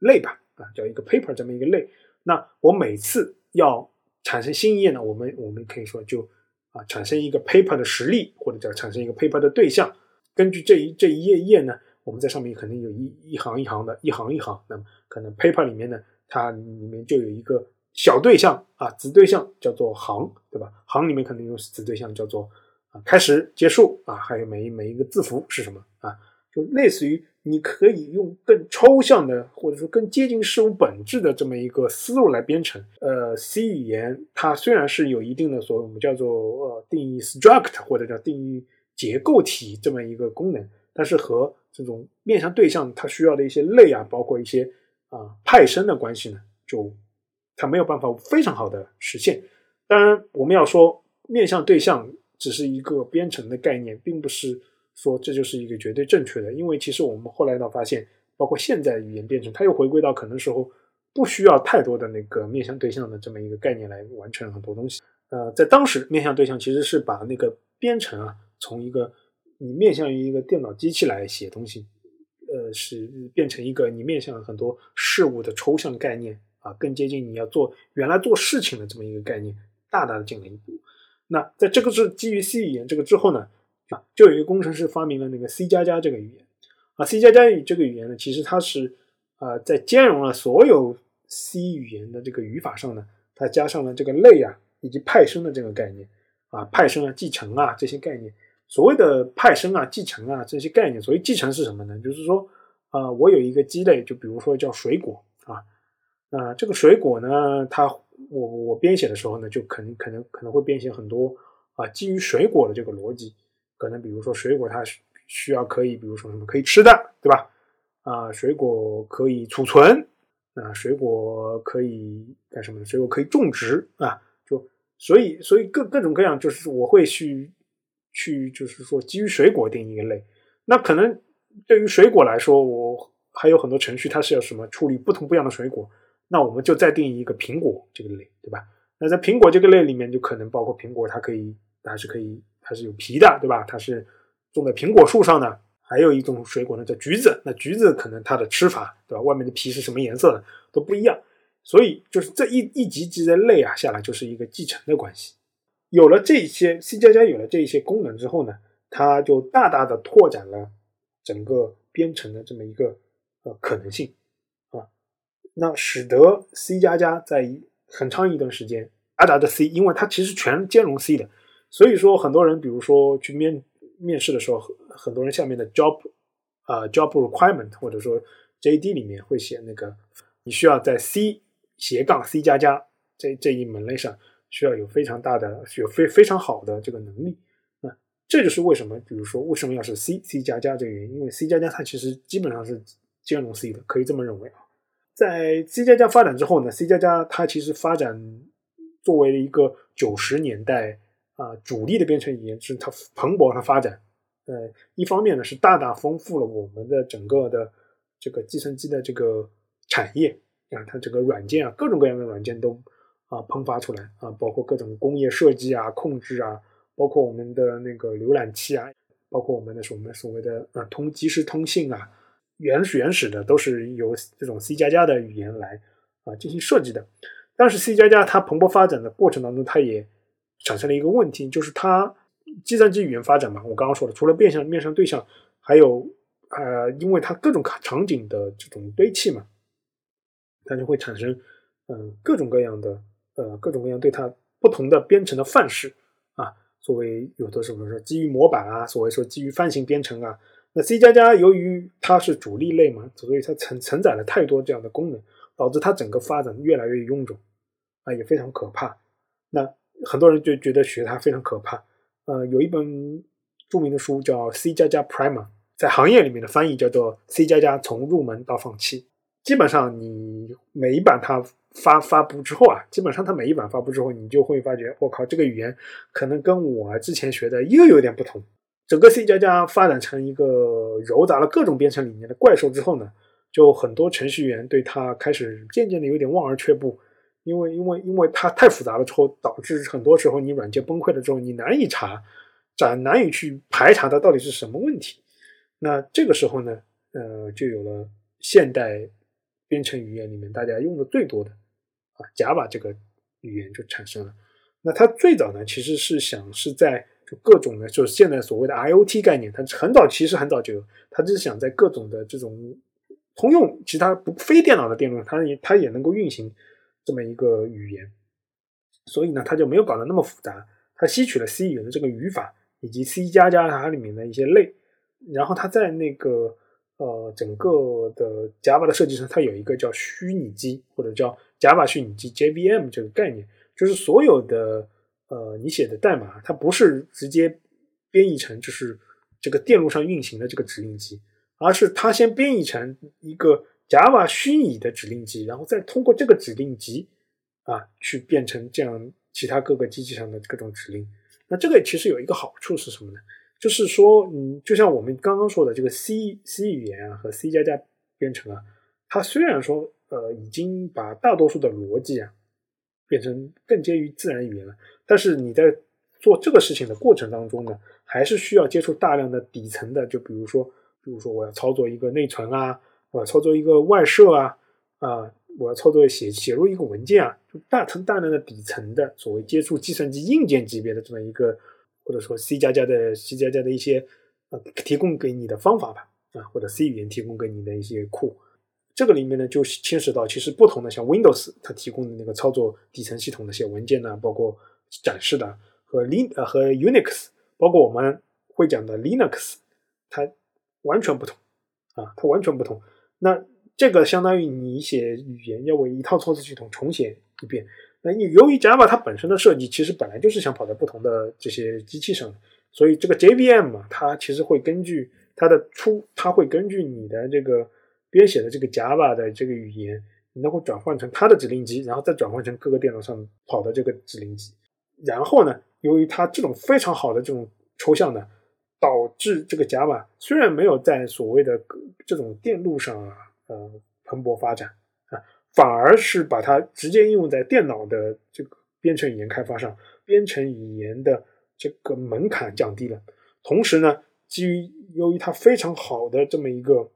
类吧啊叫一个 paper 这么一个类，那我每次要产生新一页呢，我们我们可以说就。啊，产生一个 paper 的实例，或者叫产生一个 paper 的对象。根据这一这一页页呢，我们在上面肯定有一一行一行的，一行一行。那么可能 paper 里面呢，它里面就有一个小对象啊，子对象叫做行，对吧？行里面可能有子对象叫做啊，开始、结束啊，还有每一每一个字符是什么啊？就类似于。你可以用更抽象的，或者说更接近事物本质的这么一个思路来编程。呃，C 语言它虽然是有一定的所谓我们叫做呃定义 struct 或者叫定义结构体这么一个功能，但是和这种面向对象它需要的一些类啊，包括一些啊派生的关系呢，就它没有办法非常好的实现。当然，我们要说面向对象只是一个编程的概念，并不是。说这就是一个绝对正确的，因为其实我们后来呢发现，包括现在语言编程，它又回归到可能时候不需要太多的那个面向对象的这么一个概念来完成很多东西。呃，在当时，面向对象其实是把那个编程啊，从一个你面向于一个电脑机器来写东西，呃，是变成一个你面向很多事物的抽象概念啊，更接近你要做原来做事情的这么一个概念，大大的进了一步。那在这个是基于 C 语言这个之后呢，啊，就有一个工程师发明了那个 C 加加这个语言啊，C 加加语这个语言呢，其实它是啊，在兼容了所有 C 语言的这个语法上呢，它加上了这个类啊以及派生的这个概念啊，派生啊、继承啊这些概念。所谓的派生啊、继承啊这些概念，所谓继承是什么呢？就是说啊，我有一个鸡类，就比如说叫水果啊，那这个水果呢，它。我我编写的时候呢，就可能可能可能会编写很多啊，基于水果的这个逻辑，可能比如说水果它需要可以，比如说什么可以吃的，对吧？啊，水果可以储存，啊，水果可以干什么？水果可以种植啊，就所以所以各各种各样，就是我会去去就是说基于水果定义一个类。那可能对于水果来说，我还有很多程序，它是要什么处理不同不一样的水果。那我们就再定义一个苹果这个类，对吧？那在苹果这个类里面，就可能包括苹果，它可以，它是可以，它是有皮的，对吧？它是种在苹果树上的。还有一种水果呢，叫橘子。那橘子可能它的吃法，对吧？外面的皮是什么颜色的都不一样。所以就是这一一级级的类啊下来，就是一个继承的关系。有了这些 C 加加有了这些功能之后呢，它就大大的拓展了整个编程的这么一个呃可能性啊。那使得 C 加加在很长一段时间，阿达的 C，因为它其实全兼容 C 的，所以说很多人，比如说去面面试的时候，很多人下面的 job 啊 job requirement 或者说 JD 里面会写那个，你需要在 C 斜杠 C 加加这这一门类上需要有非常大的有非非常好的这个能力。那这就是为什么，比如说为什么要是 C C 加加这个原因，因为 C 加加它其实基本上是兼容 C 的，可以这么认为啊。在 C 加加发展之后呢，C 加加它其实发展作为一个九十年代啊主力的编程语言，是它蓬勃的发展。呃，一方面呢是大大丰富了我们的整个的这个计算机的这个产业啊，它整个软件啊，各种各样的软件都啊喷发出来啊，包括各种工业设计啊、控制啊，包括我们的那个浏览器啊，包括我们的什么所谓的啊通即时通信啊。原始原始的都是由这种 C 加加的语言来啊进行设计的，但是 C 加加它蓬勃发展的过程当中，它也产生了一个问题，就是它计算机语言发展嘛，我刚刚说的，除了面向面向对象，还有呃，因为它各种场景的这种堆砌嘛，它就会产生嗯各种各样的呃各种各样对它不同的编程的范式啊，作为有的时候说基于模板啊，所谓说基于泛型编程啊。那 C 加加由于它是主力类嘛，所以它承承载了太多这样的功能，导致它整个发展越来越臃肿，啊，也非常可怕。那很多人就觉得学它非常可怕。呃，有一本著名的书叫《C 加加 Primer》，在行业里面的翻译叫做《C 加加从入门到放弃》。基本上你每一版它发发布之后啊，基本上它每一版发布之后，你就会发觉，我靠，这个语言可能跟我之前学的又有点不同。整个 C 加加发展成一个糅杂了各种编程理念的怪兽之后呢，就很多程序员对它开始渐渐的有点望而却步，因为因为因为它太复杂了之后，导致很多时候你软件崩溃了之后，你难以查，难难以去排查它到底是什么问题。那这个时候呢，呃，就有了现代编程语言里面大家用的最多的啊，Java 这个语言就产生了。那它最早呢，其实是想是在就各种的，就是现在所谓的 IOT 概念，它很早其实很早就有，它就是想在各种的这种通用其他不非电脑的电路，它也它也能够运行这么一个语言，所以呢，它就没有搞得那么复杂，它吸取了 C 语言的这个语法以及 C 加加它里面的一些类，然后它在那个呃整个的 Java 的设计上，它有一个叫虚拟机或者叫 Java 虚拟机 JVM 这个概念，就是所有的。呃，你写的代码它不是直接编译成就是这个电路上运行的这个指令集，而是它先编译成一个 Java 虚拟的指令集，然后再通过这个指令集啊去变成这样其他各个机器上的各种指令。那这个其实有一个好处是什么呢？就是说，嗯，就像我们刚刚说的这个 C C 语言啊和 C 加加编程啊，它虽然说呃已经把大多数的逻辑啊变成更接于自然语言了。但是你在做这个事情的过程当中呢，还是需要接触大量的底层的，就比如说，比如说我要操作一个内存啊，我要操作一个外设啊，啊，我要操作写写入一个文件啊，就大层大量的底层的所谓接触计算机硬件级别的这么一个，或者说 C 加加的 C 加加的一些呃提供给你的方法吧，啊，或者 C 语言提供给你的一些库。这个里面呢，就牵涉到其实不同的，像 Windows 它提供的那个操作底层系统的一些文件呢，包括展示的和 Lin 呃和 Unix，包括我们会讲的 Linux，它完全不同啊，它完全不同。那这个相当于你写语言要为一套操作系统重写一遍。那你由于 Java 它本身的设计其实本来就是想跑在不同的这些机器上，所以这个 JVM 嘛，它其实会根据它的出，它会根据你的这个。编写的这个 Java 的这个语言，你能够转换成它的指令集，然后再转换成各个电脑上跑的这个指令集。然后呢，由于它这种非常好的这种抽象呢，导致这个 Java 虽然没有在所谓的这种电路上啊，呃，蓬勃发展啊，反而是把它直接应用在电脑的这个编程语言开发上，编程语言的这个门槛降低了。同时呢，基于由于它非常好的这么一个。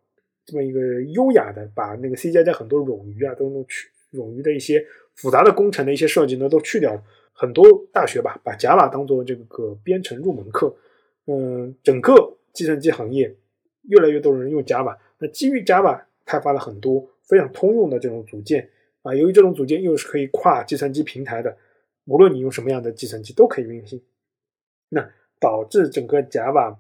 这么一个优雅的，把那个 C 加加很多冗余啊，都能去冗余的一些复杂的工程的一些设计呢，都去掉了。很多大学吧，把 Java 当做这个编程入门课。嗯，整个计算机行业越来越多人用 Java，那基于 Java 开发了很多非常通用的这种组件啊。由于这种组件又是可以跨计算机平台的，无论你用什么样的计算机都可以运行。那导致整个 Java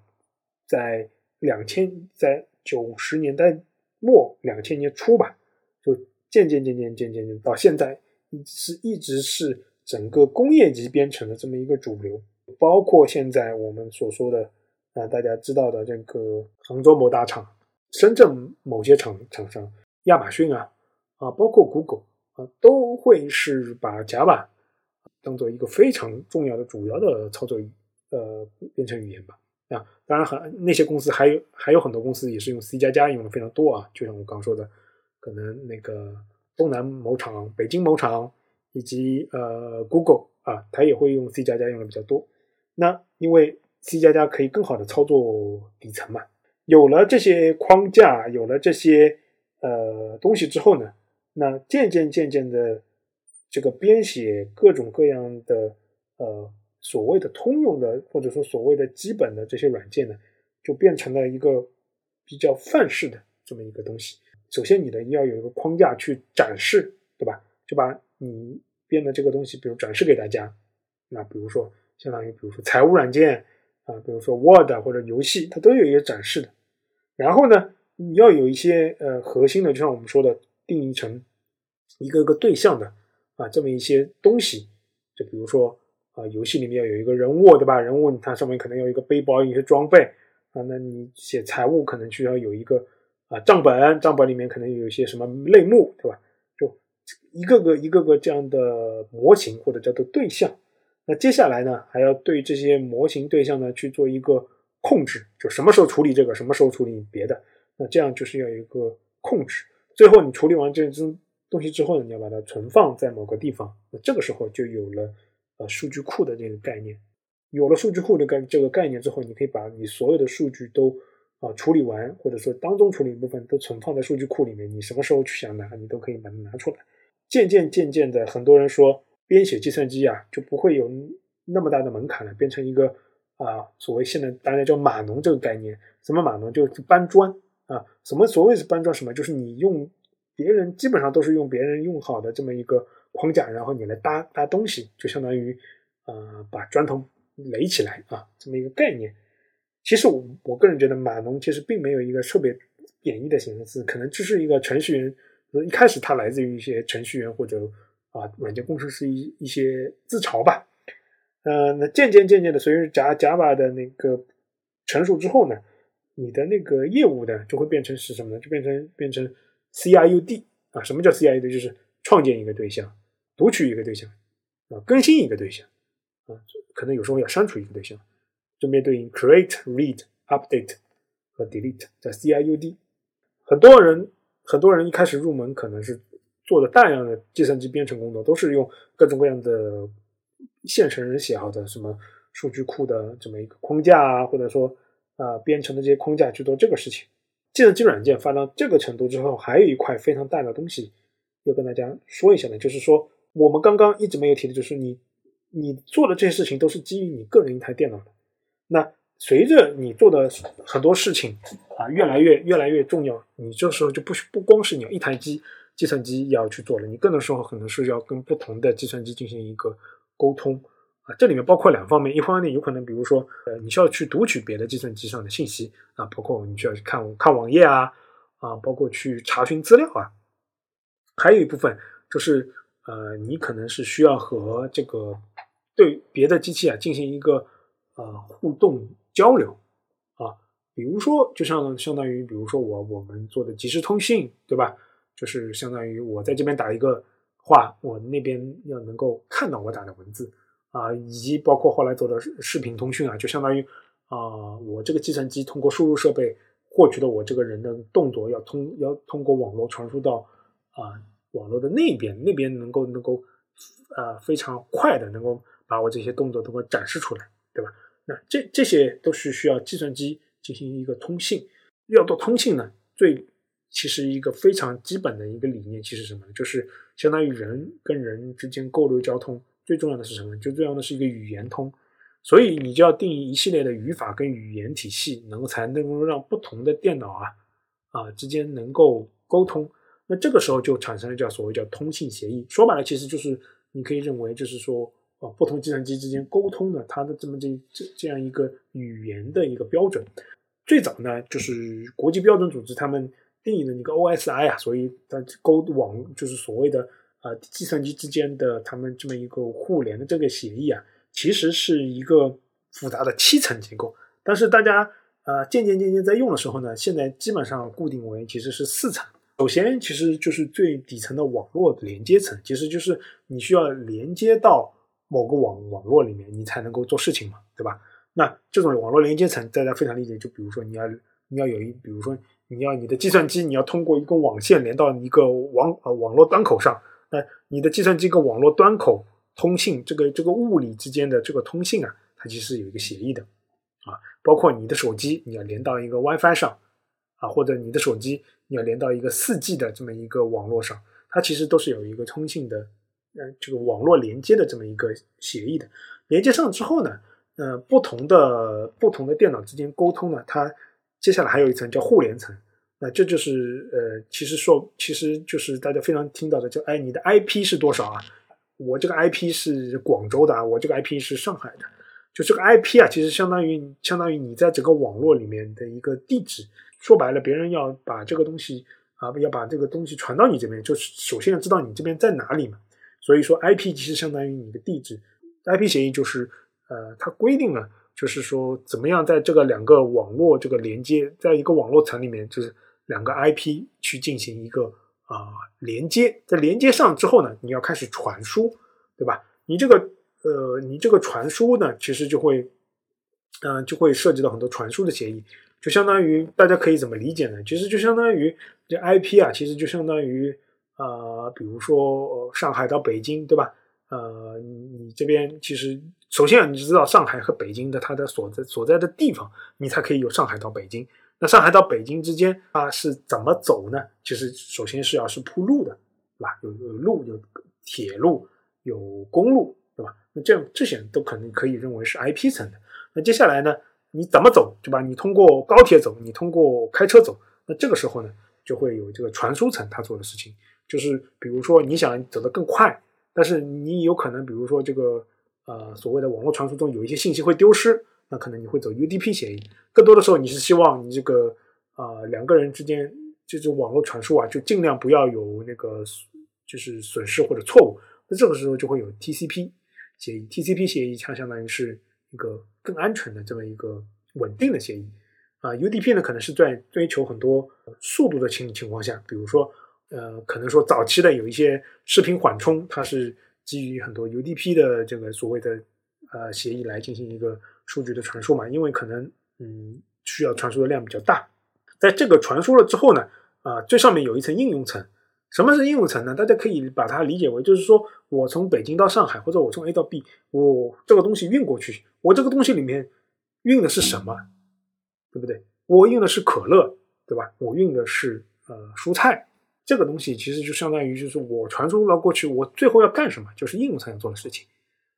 在两千在九十年代末、两千年初吧，就渐渐、渐渐、渐渐渐到现在，是一直是整个工业级编程的这么一个主流。包括现在我们所说的啊，大家知道的这个杭州某大厂、深圳某些厂厂商、亚马逊啊啊，包括 Google 啊，都会是把 Java 当做一个非常重要的主要的操作语呃编程语言吧。啊，当然，很那些公司还有还有很多公司也是用 C 加加用的非常多啊。就像我刚说的，可能那个东南某厂、北京某厂以及呃 Google 啊，它也会用 C 加加用的比较多。那因为 C 加加可以更好的操作底层嘛，有了这些框架，有了这些呃东西之后呢，那渐渐渐渐的，这个编写各种各样的呃。所谓的通用的，或者说所谓的基本的这些软件呢，就变成了一个比较范式的这么一个东西。首先，你的要有一个框架去展示，对吧？就把你编的这个东西，比如展示给大家。那比如说，相当于比如说财务软件啊，比如说 Word 或者游戏，它都有一个展示的。然后呢，你要有一些呃核心的，就像我们说的，定义成一个个对象的啊，这么一些东西。就比如说。啊，游戏里面要有一个人物，对吧？人物它上面可能有一个背包，一些装备啊。那你写财务可能需要有一个啊账本，账本里面可能有一些什么类目，对吧？就一个个一个个这样的模型或者叫做对象。那接下来呢，还要对这些模型对象呢去做一个控制，就什么时候处理这个，什么时候处理别的。那这样就是要有一个控制。最后你处理完这这东西之后呢，你要把它存放在某个地方。那这个时候就有了。呃，数据库的这个概念，有了数据库的概这个概念之后，你可以把你所有的数据都啊处理完，或者说当中处理一部分都存放在数据库里面。你什么时候去想拿，你都可以把它拿出来。渐渐渐渐的，很多人说编写计算机啊就不会有那么大的门槛了，变成一个啊所谓现在大家叫码农这个概念。什么码农？就是搬砖啊。什么所谓是搬砖？什么？就是你用别人基本上都是用别人用好的这么一个。框架，然后你来搭搭东西，就相当于，呃，把砖头垒起来啊，这么一个概念。其实我我个人觉得，码农其实并没有一个特别贬义的形容词，可能就是一个程序员。一开始它来自于一些程序员或者啊软件工程师一一些自嘲吧。呃，那渐渐渐渐的，随着 Java 的那个成熟之后呢，你的那个业务呢就会变成是什么呢？就变成变成 CRUD 啊？什么叫 CRUD？就是创建一个对象。读取一个对象，啊，更新一个对象，啊，可能有时候要删除一个对象，就面对应 create、read、update 和 delete 在 CRUD。很多人很多人一开始入门可能是做了大量的计算机编程工作，都是用各种各样的现成人写好的什么数据库的这么一个框架啊，或者说啊编程的这些框架去做这个事情。计算机软件发展到这个程度之后，还有一块非常大的东西要跟大家说一下呢，就是说我们刚刚一直没有提的，就是你你做的这些事情都是基于你个人一台电脑的。那随着你做的很多事情啊越来越越来越重要，你这时候就不不光是你要一台机计算机要去做了，你更多时候可能是要跟不同的计算机进行一个沟通。啊，这里面包括两方面，一方面有可能，比如说，呃，你需要去读取别的计算机上的信息啊，包括你需要去看看网页啊，啊，包括去查询资料啊，还有一部分就是，呃，你可能是需要和这个对别的机器啊进行一个呃互动交流啊，比如说，就像相当于，比如说我我们做的即时通信，对吧？就是相当于我在这边打一个话，我那边要能够看到我打的文字。啊，以及包括后来做的视频通讯啊，就相当于啊，我这个计算机通过输入设备获取的我这个人的动作，要通要通过网络传输到啊网络的那边，那边能够能够啊非常快的能够把我这些动作都给展示出来，对吧？那这这些都是需要计算机进行一个通信。要做通信呢，最其实一个非常基本的一个理念，其实什么呢？就是相当于人跟人之间沟流交通。最重要的是什么？最重要的是一个语言通，所以你就要定义一系列的语法跟语言体系，能够才能够让不同的电脑啊啊之间能够沟通。那这个时候就产生了叫所谓叫通信协议。说白了，其实就是你可以认为就是说啊，不同计算机之间沟通的它的这么这这这样一个语言的一个标准。最早呢，就是国际标准组织他们定义的那个 OSI 啊，所以它勾网就是所谓的。呃，计算机之间的他们这么一个互联的这个协议啊，其实是一个复杂的七层结构。但是大家呃渐渐渐渐在用的时候呢，现在基本上固定为其实是四层。首先，其实就是最底层的网络连接层，其实就是你需要连接到某个网网络里面，你才能够做事情嘛，对吧？那这种网络连接层大家非常理解，就比如说你要你要有一，比如说你要你的计算机你要通过一个网线连到一个网呃网络端口上。那你的计算机跟网络端口通信，这个这个物理之间的这个通信啊，它其实有一个协议的啊，包括你的手机你要连到一个 WiFi 上啊，或者你的手机你要连到一个 4G 的这么一个网络上，它其实都是有一个通信的，呃，这个网络连接的这么一个协议的。连接上之后呢，呃，不同的不同的电脑之间沟通呢，它接下来还有一层叫互联层。那这就是呃，其实说，其实就是大家非常听到的，叫哎，你的 IP 是多少啊？我这个 IP 是广州的，我这个 IP 是上海的。就这个 IP 啊，其实相当于相当于你在整个网络里面的一个地址。说白了，别人要把这个东西啊，要把这个东西传到你这边，就是首先要知道你这边在哪里嘛。所以说，IP 其实相当于你的地址。IP 协议就是呃，它规定了，就是说怎么样在这个两个网络这个连接，在一个网络层里面，就是。两个 IP 去进行一个啊连接，在连接上之后呢，你要开始传输，对吧？你这个呃，你这个传输呢，其实就会，嗯，就会涉及到很多传输的协议，就相当于大家可以怎么理解呢？其实就相当于这 IP 啊，其实就相当于啊，比如说上海到北京，对吧？呃，你这边其实首先你知道上海和北京的它的所在所在的地方，你才可以有上海到北京。那上海到北京之间啊是怎么走呢？其实首先是要是铺路的，对吧？有有路，有铁路，有公路，对吧？那这样这些都可能可以认为是 IP 层的。那接下来呢，你怎么走，对吧？你通过高铁走，你通过开车走，那这个时候呢，就会有这个传输层他做的事情，就是比如说你想走得更快，但是你有可能比如说这个呃所谓的网络传输中有一些信息会丢失。那可能你会走 UDP 协议，更多的时候你是希望你这个啊两个人之间这种网络传输啊，就尽量不要有那个就是损失或者错误。那这个时候就会有 TCP 协议，TCP 协议它相当于是一个更安全的这么一个稳定的协议啊。UDP 呢可能是在追求很多速度的情情况下，比如说呃可能说早期的有一些视频缓冲，它是基于很多 UDP 的这个所谓的呃协议来进行一个。数据的传输嘛，因为可能嗯需要传输的量比较大，在这个传输了之后呢，啊最上面有一层应用层，什么是应用层呢？大家可以把它理解为，就是说我从北京到上海，或者我从 A 到 B，我这个东西运过去，我这个东西里面运的是什么，对不对？我运的是可乐，对吧？我运的是呃蔬菜，这个东西其实就相当于就是我传输了过去，我最后要干什么？就是应用层要做的事情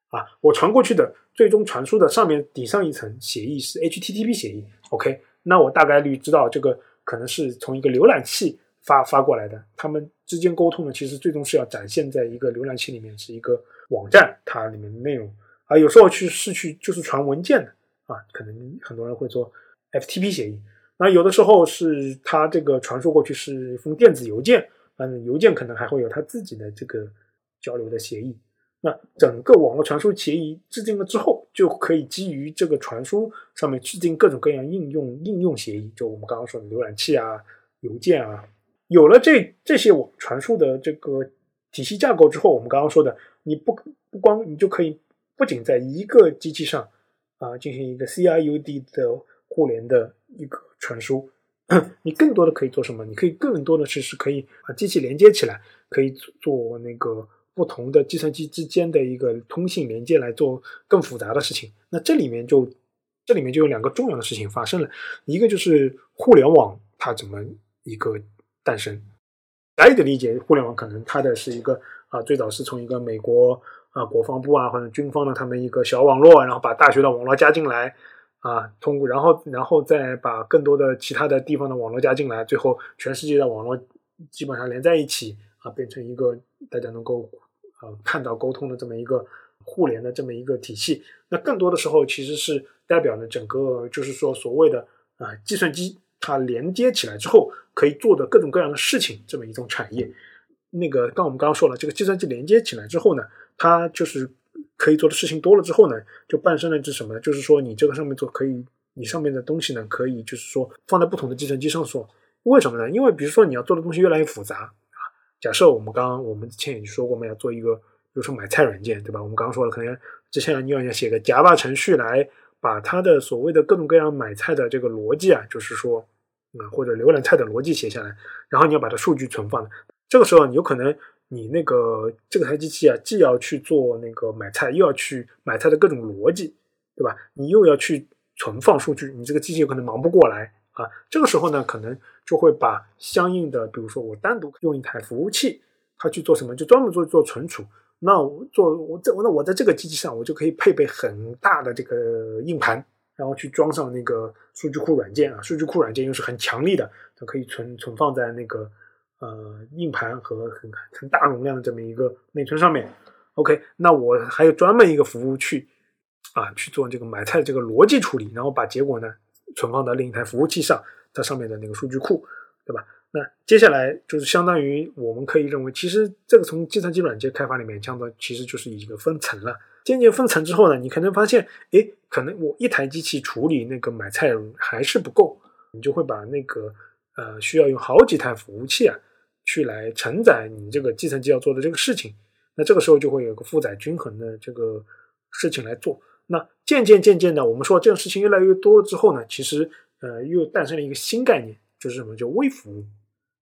啊。我传过去的最终传输的上面底上一层协议是 HTTP 协议，OK？那我大概率知道这个可能是从一个浏览器。发发过来的，他们之间沟通呢，其实最终是要展现在一个浏览器里面，是一个网站，它里面的内容啊，有时候去是去就是传文件的啊，可能很多人会做 FTP 协议，那有的时候是它这个传输过去是一封电子邮件，嗯，邮件可能还会有它自己的这个交流的协议，那整个网络传输协议制定了之后，就可以基于这个传输上面制定各种各样应用应用协议，就我们刚刚说的浏览器啊、邮件啊。有了这这些网传输的这个体系架构之后，我们刚刚说的，你不不光你就可以不仅在一个机器上啊进行一个 CIUD 的互联的一个传输，你更多的可以做什么？你可以更多的是是可以把机器连接起来，可以做那个不同的计算机之间的一个通信连接来做更复杂的事情。那这里面就这里面就有两个重要的事情发生了，一个就是互联网它怎么一个。诞生，狭义的理解，互联网可能它的是一个啊，最早是从一个美国啊国防部啊或者军方的他们一个小网络，然后把大学的网络加进来啊，通过然后然后再把更多的其他的地方的网络加进来，最后全世界的网络基本上连在一起啊，变成一个大家能够呃看到沟通的这么一个互联的这么一个体系。那更多的时候其实是代表了整个就是说所谓的啊计算机。它连接起来之后，可以做的各种各样的事情，这么一种产业。那个，刚我们刚刚说了，这个计算机连接起来之后呢，它就是可以做的事情多了之后呢，就伴生了一只什么呢？就是说，你这个上面做可以，你上面的东西呢，可以就是说放在不同的计算机上做。为什么呢？因为比如说你要做的东西越来越复杂啊。假设我们刚刚我们之前也说过，我们要做一个，比如说买菜软件，对吧？我们刚刚说了，可能之前你要要写个 Java 程序来把它的所谓的各种各样买菜的这个逻辑啊，就是说。啊，或者浏览菜的逻辑写下来，然后你要把它数据存放。这个时候，你有可能你那个这个台机器啊，既要去做那个买菜，又要去买菜的各种逻辑，对吧？你又要去存放数据，你这个机器有可能忙不过来啊。这个时候呢，可能就会把相应的，比如说我单独用一台服务器，它去做什么，就专门做做存储。那我做我这那我在这个机器上，我就可以配备很大的这个硬盘。然后去装上那个数据库软件啊，数据库软件又是很强力的，它可以存存放在那个呃硬盘和很很大容量的这么一个内存上面。OK，那我还有专门一个服务去啊去做这个买菜这个逻辑处理，然后把结果呢存放到另一台服务器上，它上面的那个数据库，对吧？那接下来就是相当于我们可以认为，其实这个从计算机软件开发里面讲到，其实就是一个分层了。渐渐分层之后呢，你可能发现，哎，可能我一台机器处理那个买菜还是不够，你就会把那个呃需要用好几台服务器啊，去来承载你这个计算机要做的这个事情。那这个时候就会有个负载均衡的这个事情来做。那渐渐渐渐的，我们说这种事情越来越多了之后呢，其实呃又诞生了一个新概念，就是什么叫微服务，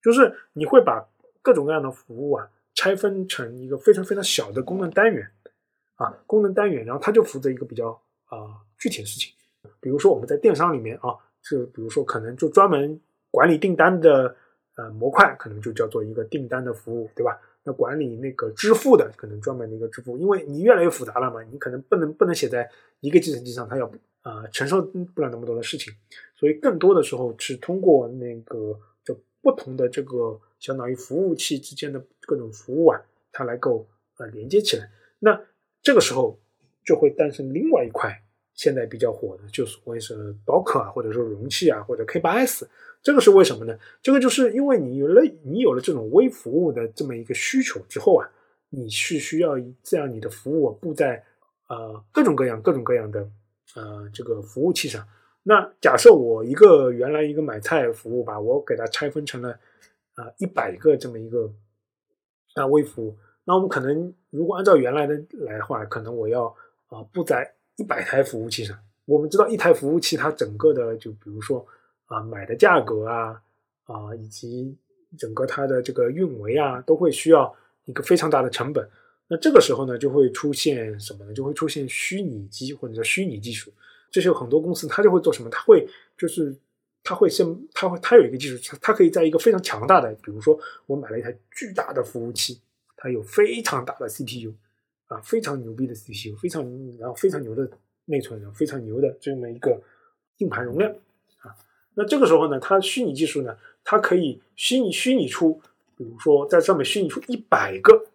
就是你会把各种各样的服务啊拆分成一个非常非常小的功能单元。啊，功能单元，然后它就负责一个比较啊具体的事情，比如说我们在电商里面啊，是比如说可能就专门管理订单的呃模块，可能就叫做一个订单的服务，对吧？那管理那个支付的，可能专门的一个支付，因为你越来越复杂了嘛，你可能不能不能写在一个计算机上，它要啊承受不了那么多的事情，所以更多的时候是通过那个就不同的这个相当于服务器之间的各种服务啊，它来够呃连接起来，那。这个时候就会诞生另外一块现在比较火的，就所谓是 Docker 啊，或者说容器啊，或者 K8s。这个是为什么呢？这个就是因为你有了你有了这种微服务的这么一个需求之后啊，你是需要这样你的服务布在呃各种各样各种各样的呃这个服务器上。那假设我一个原来一个买菜服务吧，我给它拆分成了啊一百个这么一个啊微服务。那我们可能如果按照原来的来的话，可能我要啊布在一百台服务器上。我们知道一台服务器它整个的就比如说啊买的价格啊啊以及整个它的这个运维啊，都会需要一个非常大的成本。那这个时候呢，就会出现什么呢？就会出现虚拟机或者叫虚拟技术。这些很多公司它就会做什么？它会就是它会先它会它有一个技术，它它可以在一个非常强大的，比如说我买了一台巨大的服务器，它有非常大的 CPU 啊，非常牛逼的 CPU，非常然后非常牛的内存，然后非常牛的这么一个硬盘容量啊。那这个时候呢，它虚拟技术呢，它可以虚拟虚拟出，比如说在上面虚拟出一百个。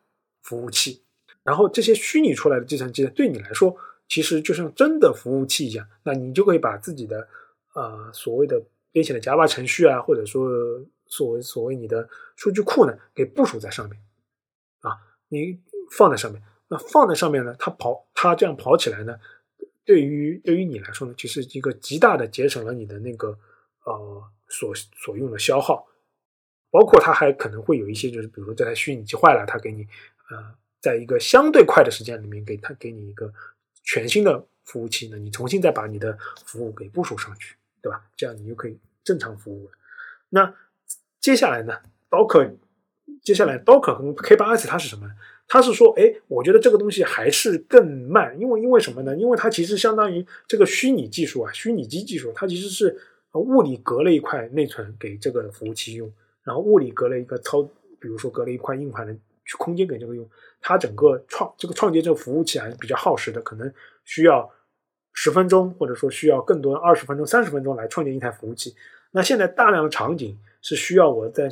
服务器，然后这些虚拟出来的计算机呢对你来说，其实就像真的服务器一样。那你就可以把自己的呃所谓的编写的 Java 程序啊，或者说所谓所谓你的数据库呢，给部署在上面啊，你放在上面。那放在上面呢，它跑它这样跑起来呢，对于对于你来说呢，其实一个极大的节省了你的那个呃所所用的消耗，包括它还可能会有一些就是比如说这台虚拟机坏了，它给你。呃，在一个相对快的时间里面，给它给你一个全新的服务器呢，你重新再把你的服务给部署上去，对吧？这样你就可以正常服务了。那接下来呢，Docker，接下来 Docker 和 K8s 它是什么？它是说，哎，我觉得这个东西还是更慢，因为因为什么呢？因为它其实相当于这个虚拟技术啊，虚拟机技术，它其实是物理隔了一块内存给这个服务器用，然后物理隔了一个操，比如说隔了一块硬盘的。去空间给这个用，它整个创这个创建这个服务器还是比较耗时的，可能需要十分钟，或者说需要更多二十分钟、三十分钟来创建一台服务器。那现在大量的场景是需要我在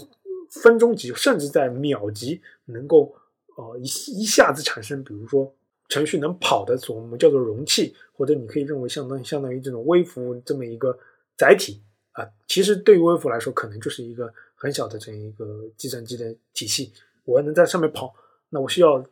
分钟级，甚至在秒级能够呃一一下子产生，比如说程序能跑的，我们叫做容器，或者你可以认为相当相当于这种微服这么一个载体啊。其实对于微服来说，可能就是一个很小的这样一个计算机的体系。我要能在上面跑，那我需要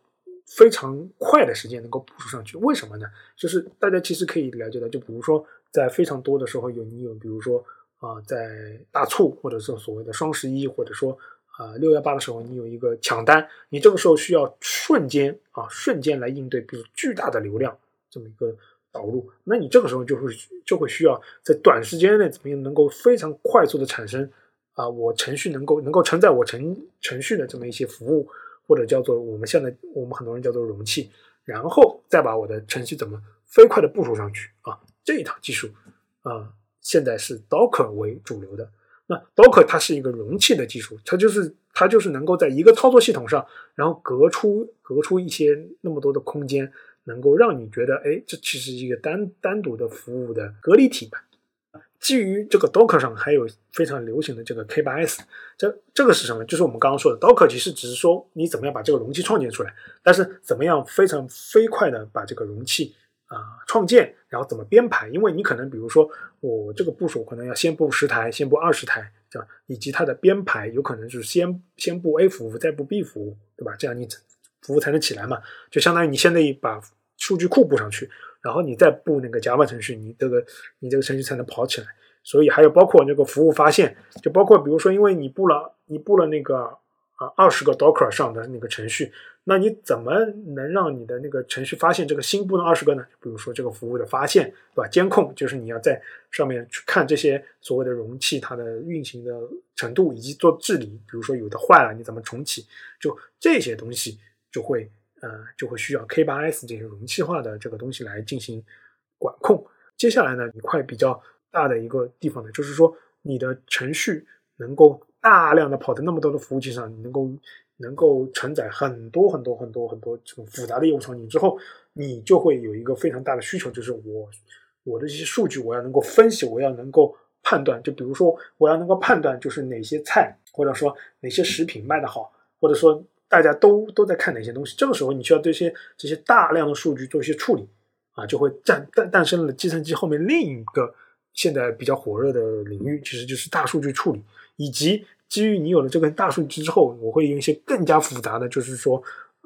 非常快的时间能够部署上去。为什么呢？就是大家其实可以了解到，就比如说在非常多的时候有你有，比如说啊，在大促或者是所谓的双十一，或者说啊六幺八的时候，你有一个抢单，你这个时候需要瞬间啊瞬间来应对，比如巨大的流量这么一个导入，那你这个时候就会就会需要在短时间内怎么样能够非常快速的产生。啊，我程序能够能够承载我程程序的这么一些服务，或者叫做我们现在我们很多人叫做容器，然后再把我的程序怎么飞快的部署上去啊？这一套技术啊，现在是 Docker 为主流的。那 Docker 它是一个容器的技术，它就是它就是能够在一个操作系统上，然后隔出隔出一些那么多的空间，能够让你觉得，哎，这其实是一个单单独的服务的隔离体吧。基于这个 Docker 上还有非常流行的这个 K8s，这这个是什么？就是我们刚刚说的 Docker，其实只是说你怎么样把这个容器创建出来，但是怎么样非常飞快的把这个容器啊创建，然后怎么编排？因为你可能比如说我这个部署可能要先布十台，先布二十台，这样以及它的编排有可能就是先先布 A 服务，再布 B 服务，对吧？这样你服务才能起来嘛。就相当于你现在把数据库布上去。然后你再布那个 Java 程序，你这个你这个程序才能跑起来。所以还有包括那个服务发现，就包括比如说，因为你布了你布了那个啊二十个 Docker 上的那个程序，那你怎么能让你的那个程序发现这个新布的二十个呢？比如说这个服务的发现，对吧？监控就是你要在上面去看这些所谓的容器它的运行的程度，以及做治理。比如说有的坏了，你怎么重启？就这些东西就会。呃，就会需要 K8s 这些容器化的这个东西来进行管控。接下来呢，一块比较大的一个地方呢，就是说你的程序能够大量的跑在那么多的服务器上，你能够能够承载很多很多很多很多这种复杂的业务场景之后，你就会有一个非常大的需求，就是我我的这些数据我要能够分析，我要能够判断。就比如说，我要能够判断，就是哪些菜或者说哪些食品卖得好，或者说。大家都都在看哪些东西？这个时候你需要对这些这些大量的数据做一些处理啊，就会诞诞诞生了计算机后面另一个现在比较火热的领域，其实就是大数据处理。以及基于你有了这个大数据之后，我会用一些更加复杂的，就是说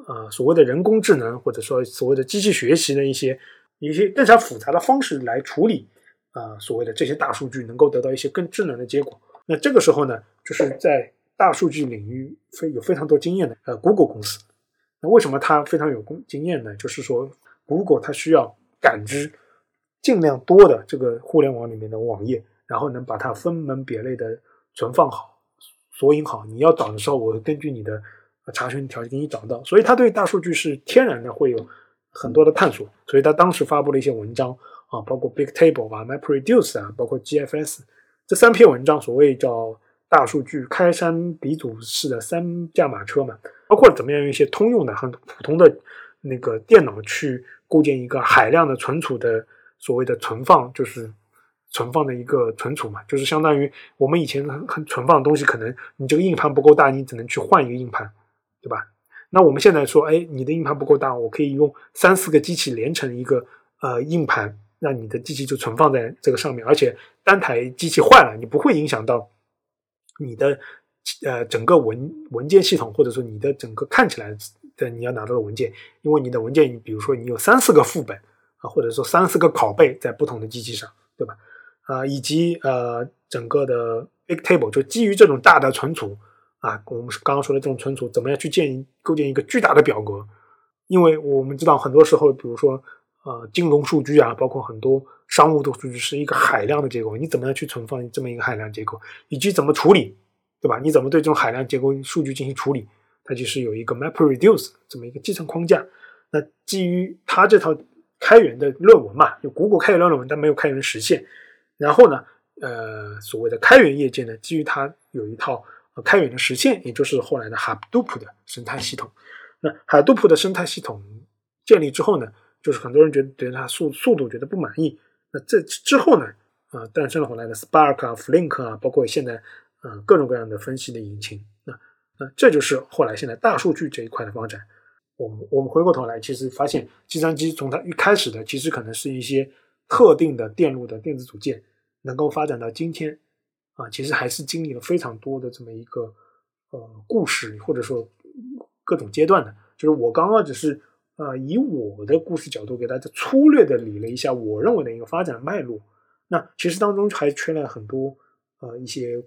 呃所谓的人工智能或者说所谓的机器学习的一些一些更加复杂的方式来处理啊所谓的这些大数据，能够得到一些更智能的结果。那这个时候呢，就是在。大数据领域非有非常多经验的，呃，Google 公司，那为什么它非常有工经验呢？就是说，Google 它需要感知尽量多的这个互联网里面的网页，然后能把它分门别类的存放好，索引好，你要找的时候，我根据你的查询条件给你找到。所以他对大数据是天然的会有很多的探索。所以他当时发布了一些文章啊，包括 Big Table 啊、MapReduce 啊，包括 GFS 这三篇文章，所谓叫大数据开山鼻祖式的三驾马车嘛，包括怎么样用一些通用的、很普通的那个电脑去构建一个海量的存储的所谓的存放，就是。存放的一个存储嘛，就是相当于我们以前很很存放的东西，可能你这个硬盘不够大，你只能去换一个硬盘，对吧？那我们现在说，哎，你的硬盘不够大，我可以用三四个机器连成一个呃硬盘，让你的机器就存放在这个上面，而且单台机器坏了，你不会影响到你的呃整个文文件系统，或者说你的整个看起来的你要拿到的文件，因为你的文件，你比如说你有三四个副本啊，或者说三四个拷贝在不同的机器上，对吧？啊，以及呃，整个的 big table 就基于这种大的存储啊，我们刚刚说的这种存储，怎么样去建构建一个巨大的表格？因为我们知道很多时候，比如说呃，金融数据啊，包括很多商务的数据是一个海量的结构，你怎么样去存放这么一个海量结构，以及怎么处理，对吧？你怎么对这种海量结构数据进行处理？它就是有一个 MapReduce 这么一个继承框架。那基于它这套开源的论文嘛，有谷歌开源论文，但没有开源实现。然后呢，呃，所谓的开源业界呢，基于它有一套开源的实现，也就是后来的 Hadoop 的生态系统。那 Hadoop 的生态系统建立之后呢，就是很多人觉得对它速速度觉得不满意。那这之后呢，啊，诞生了后来的 Spark 啊、Flink 啊，包括现在呃各种各样的分析的引擎。那那这就是后来现在大数据这一块的发展。我们我们回过头来，其实发现计算机从它一开始的，其实可能是一些特定的电路的电子组件。能够发展到今天，啊，其实还是经历了非常多的这么一个呃故事，或者说各种阶段的。就是我刚刚只是呃以我的故事角度给大家粗略的理了一下我认为的一个发展脉络。那其实当中还缺了很多呃一些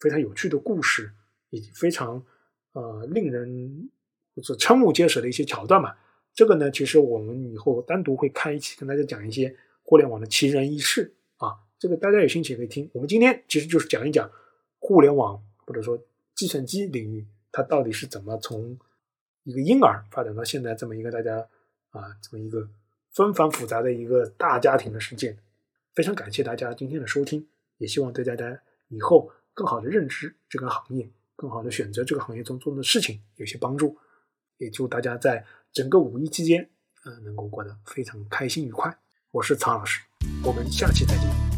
非常有趣的故事，以及非常呃令人就是瞠目结舌的一些桥段嘛。这个呢，其实我们以后单独会开一期跟大家讲一些互联网的奇人异事。这个大家有兴趣也可以听。我们今天其实就是讲一讲互联网或者说计算机领域，它到底是怎么从一个婴儿发展到现在这么一个大家啊这么一个纷繁复杂的一个大家庭的事件。非常感谢大家今天的收听，也希望对大家以后更好的认知这个行业，更好的选择这个行业中做的事情有些帮助。也祝大家在整个五一期间，呃，能够过得非常开心愉快。我是曹老师，我们下期再见。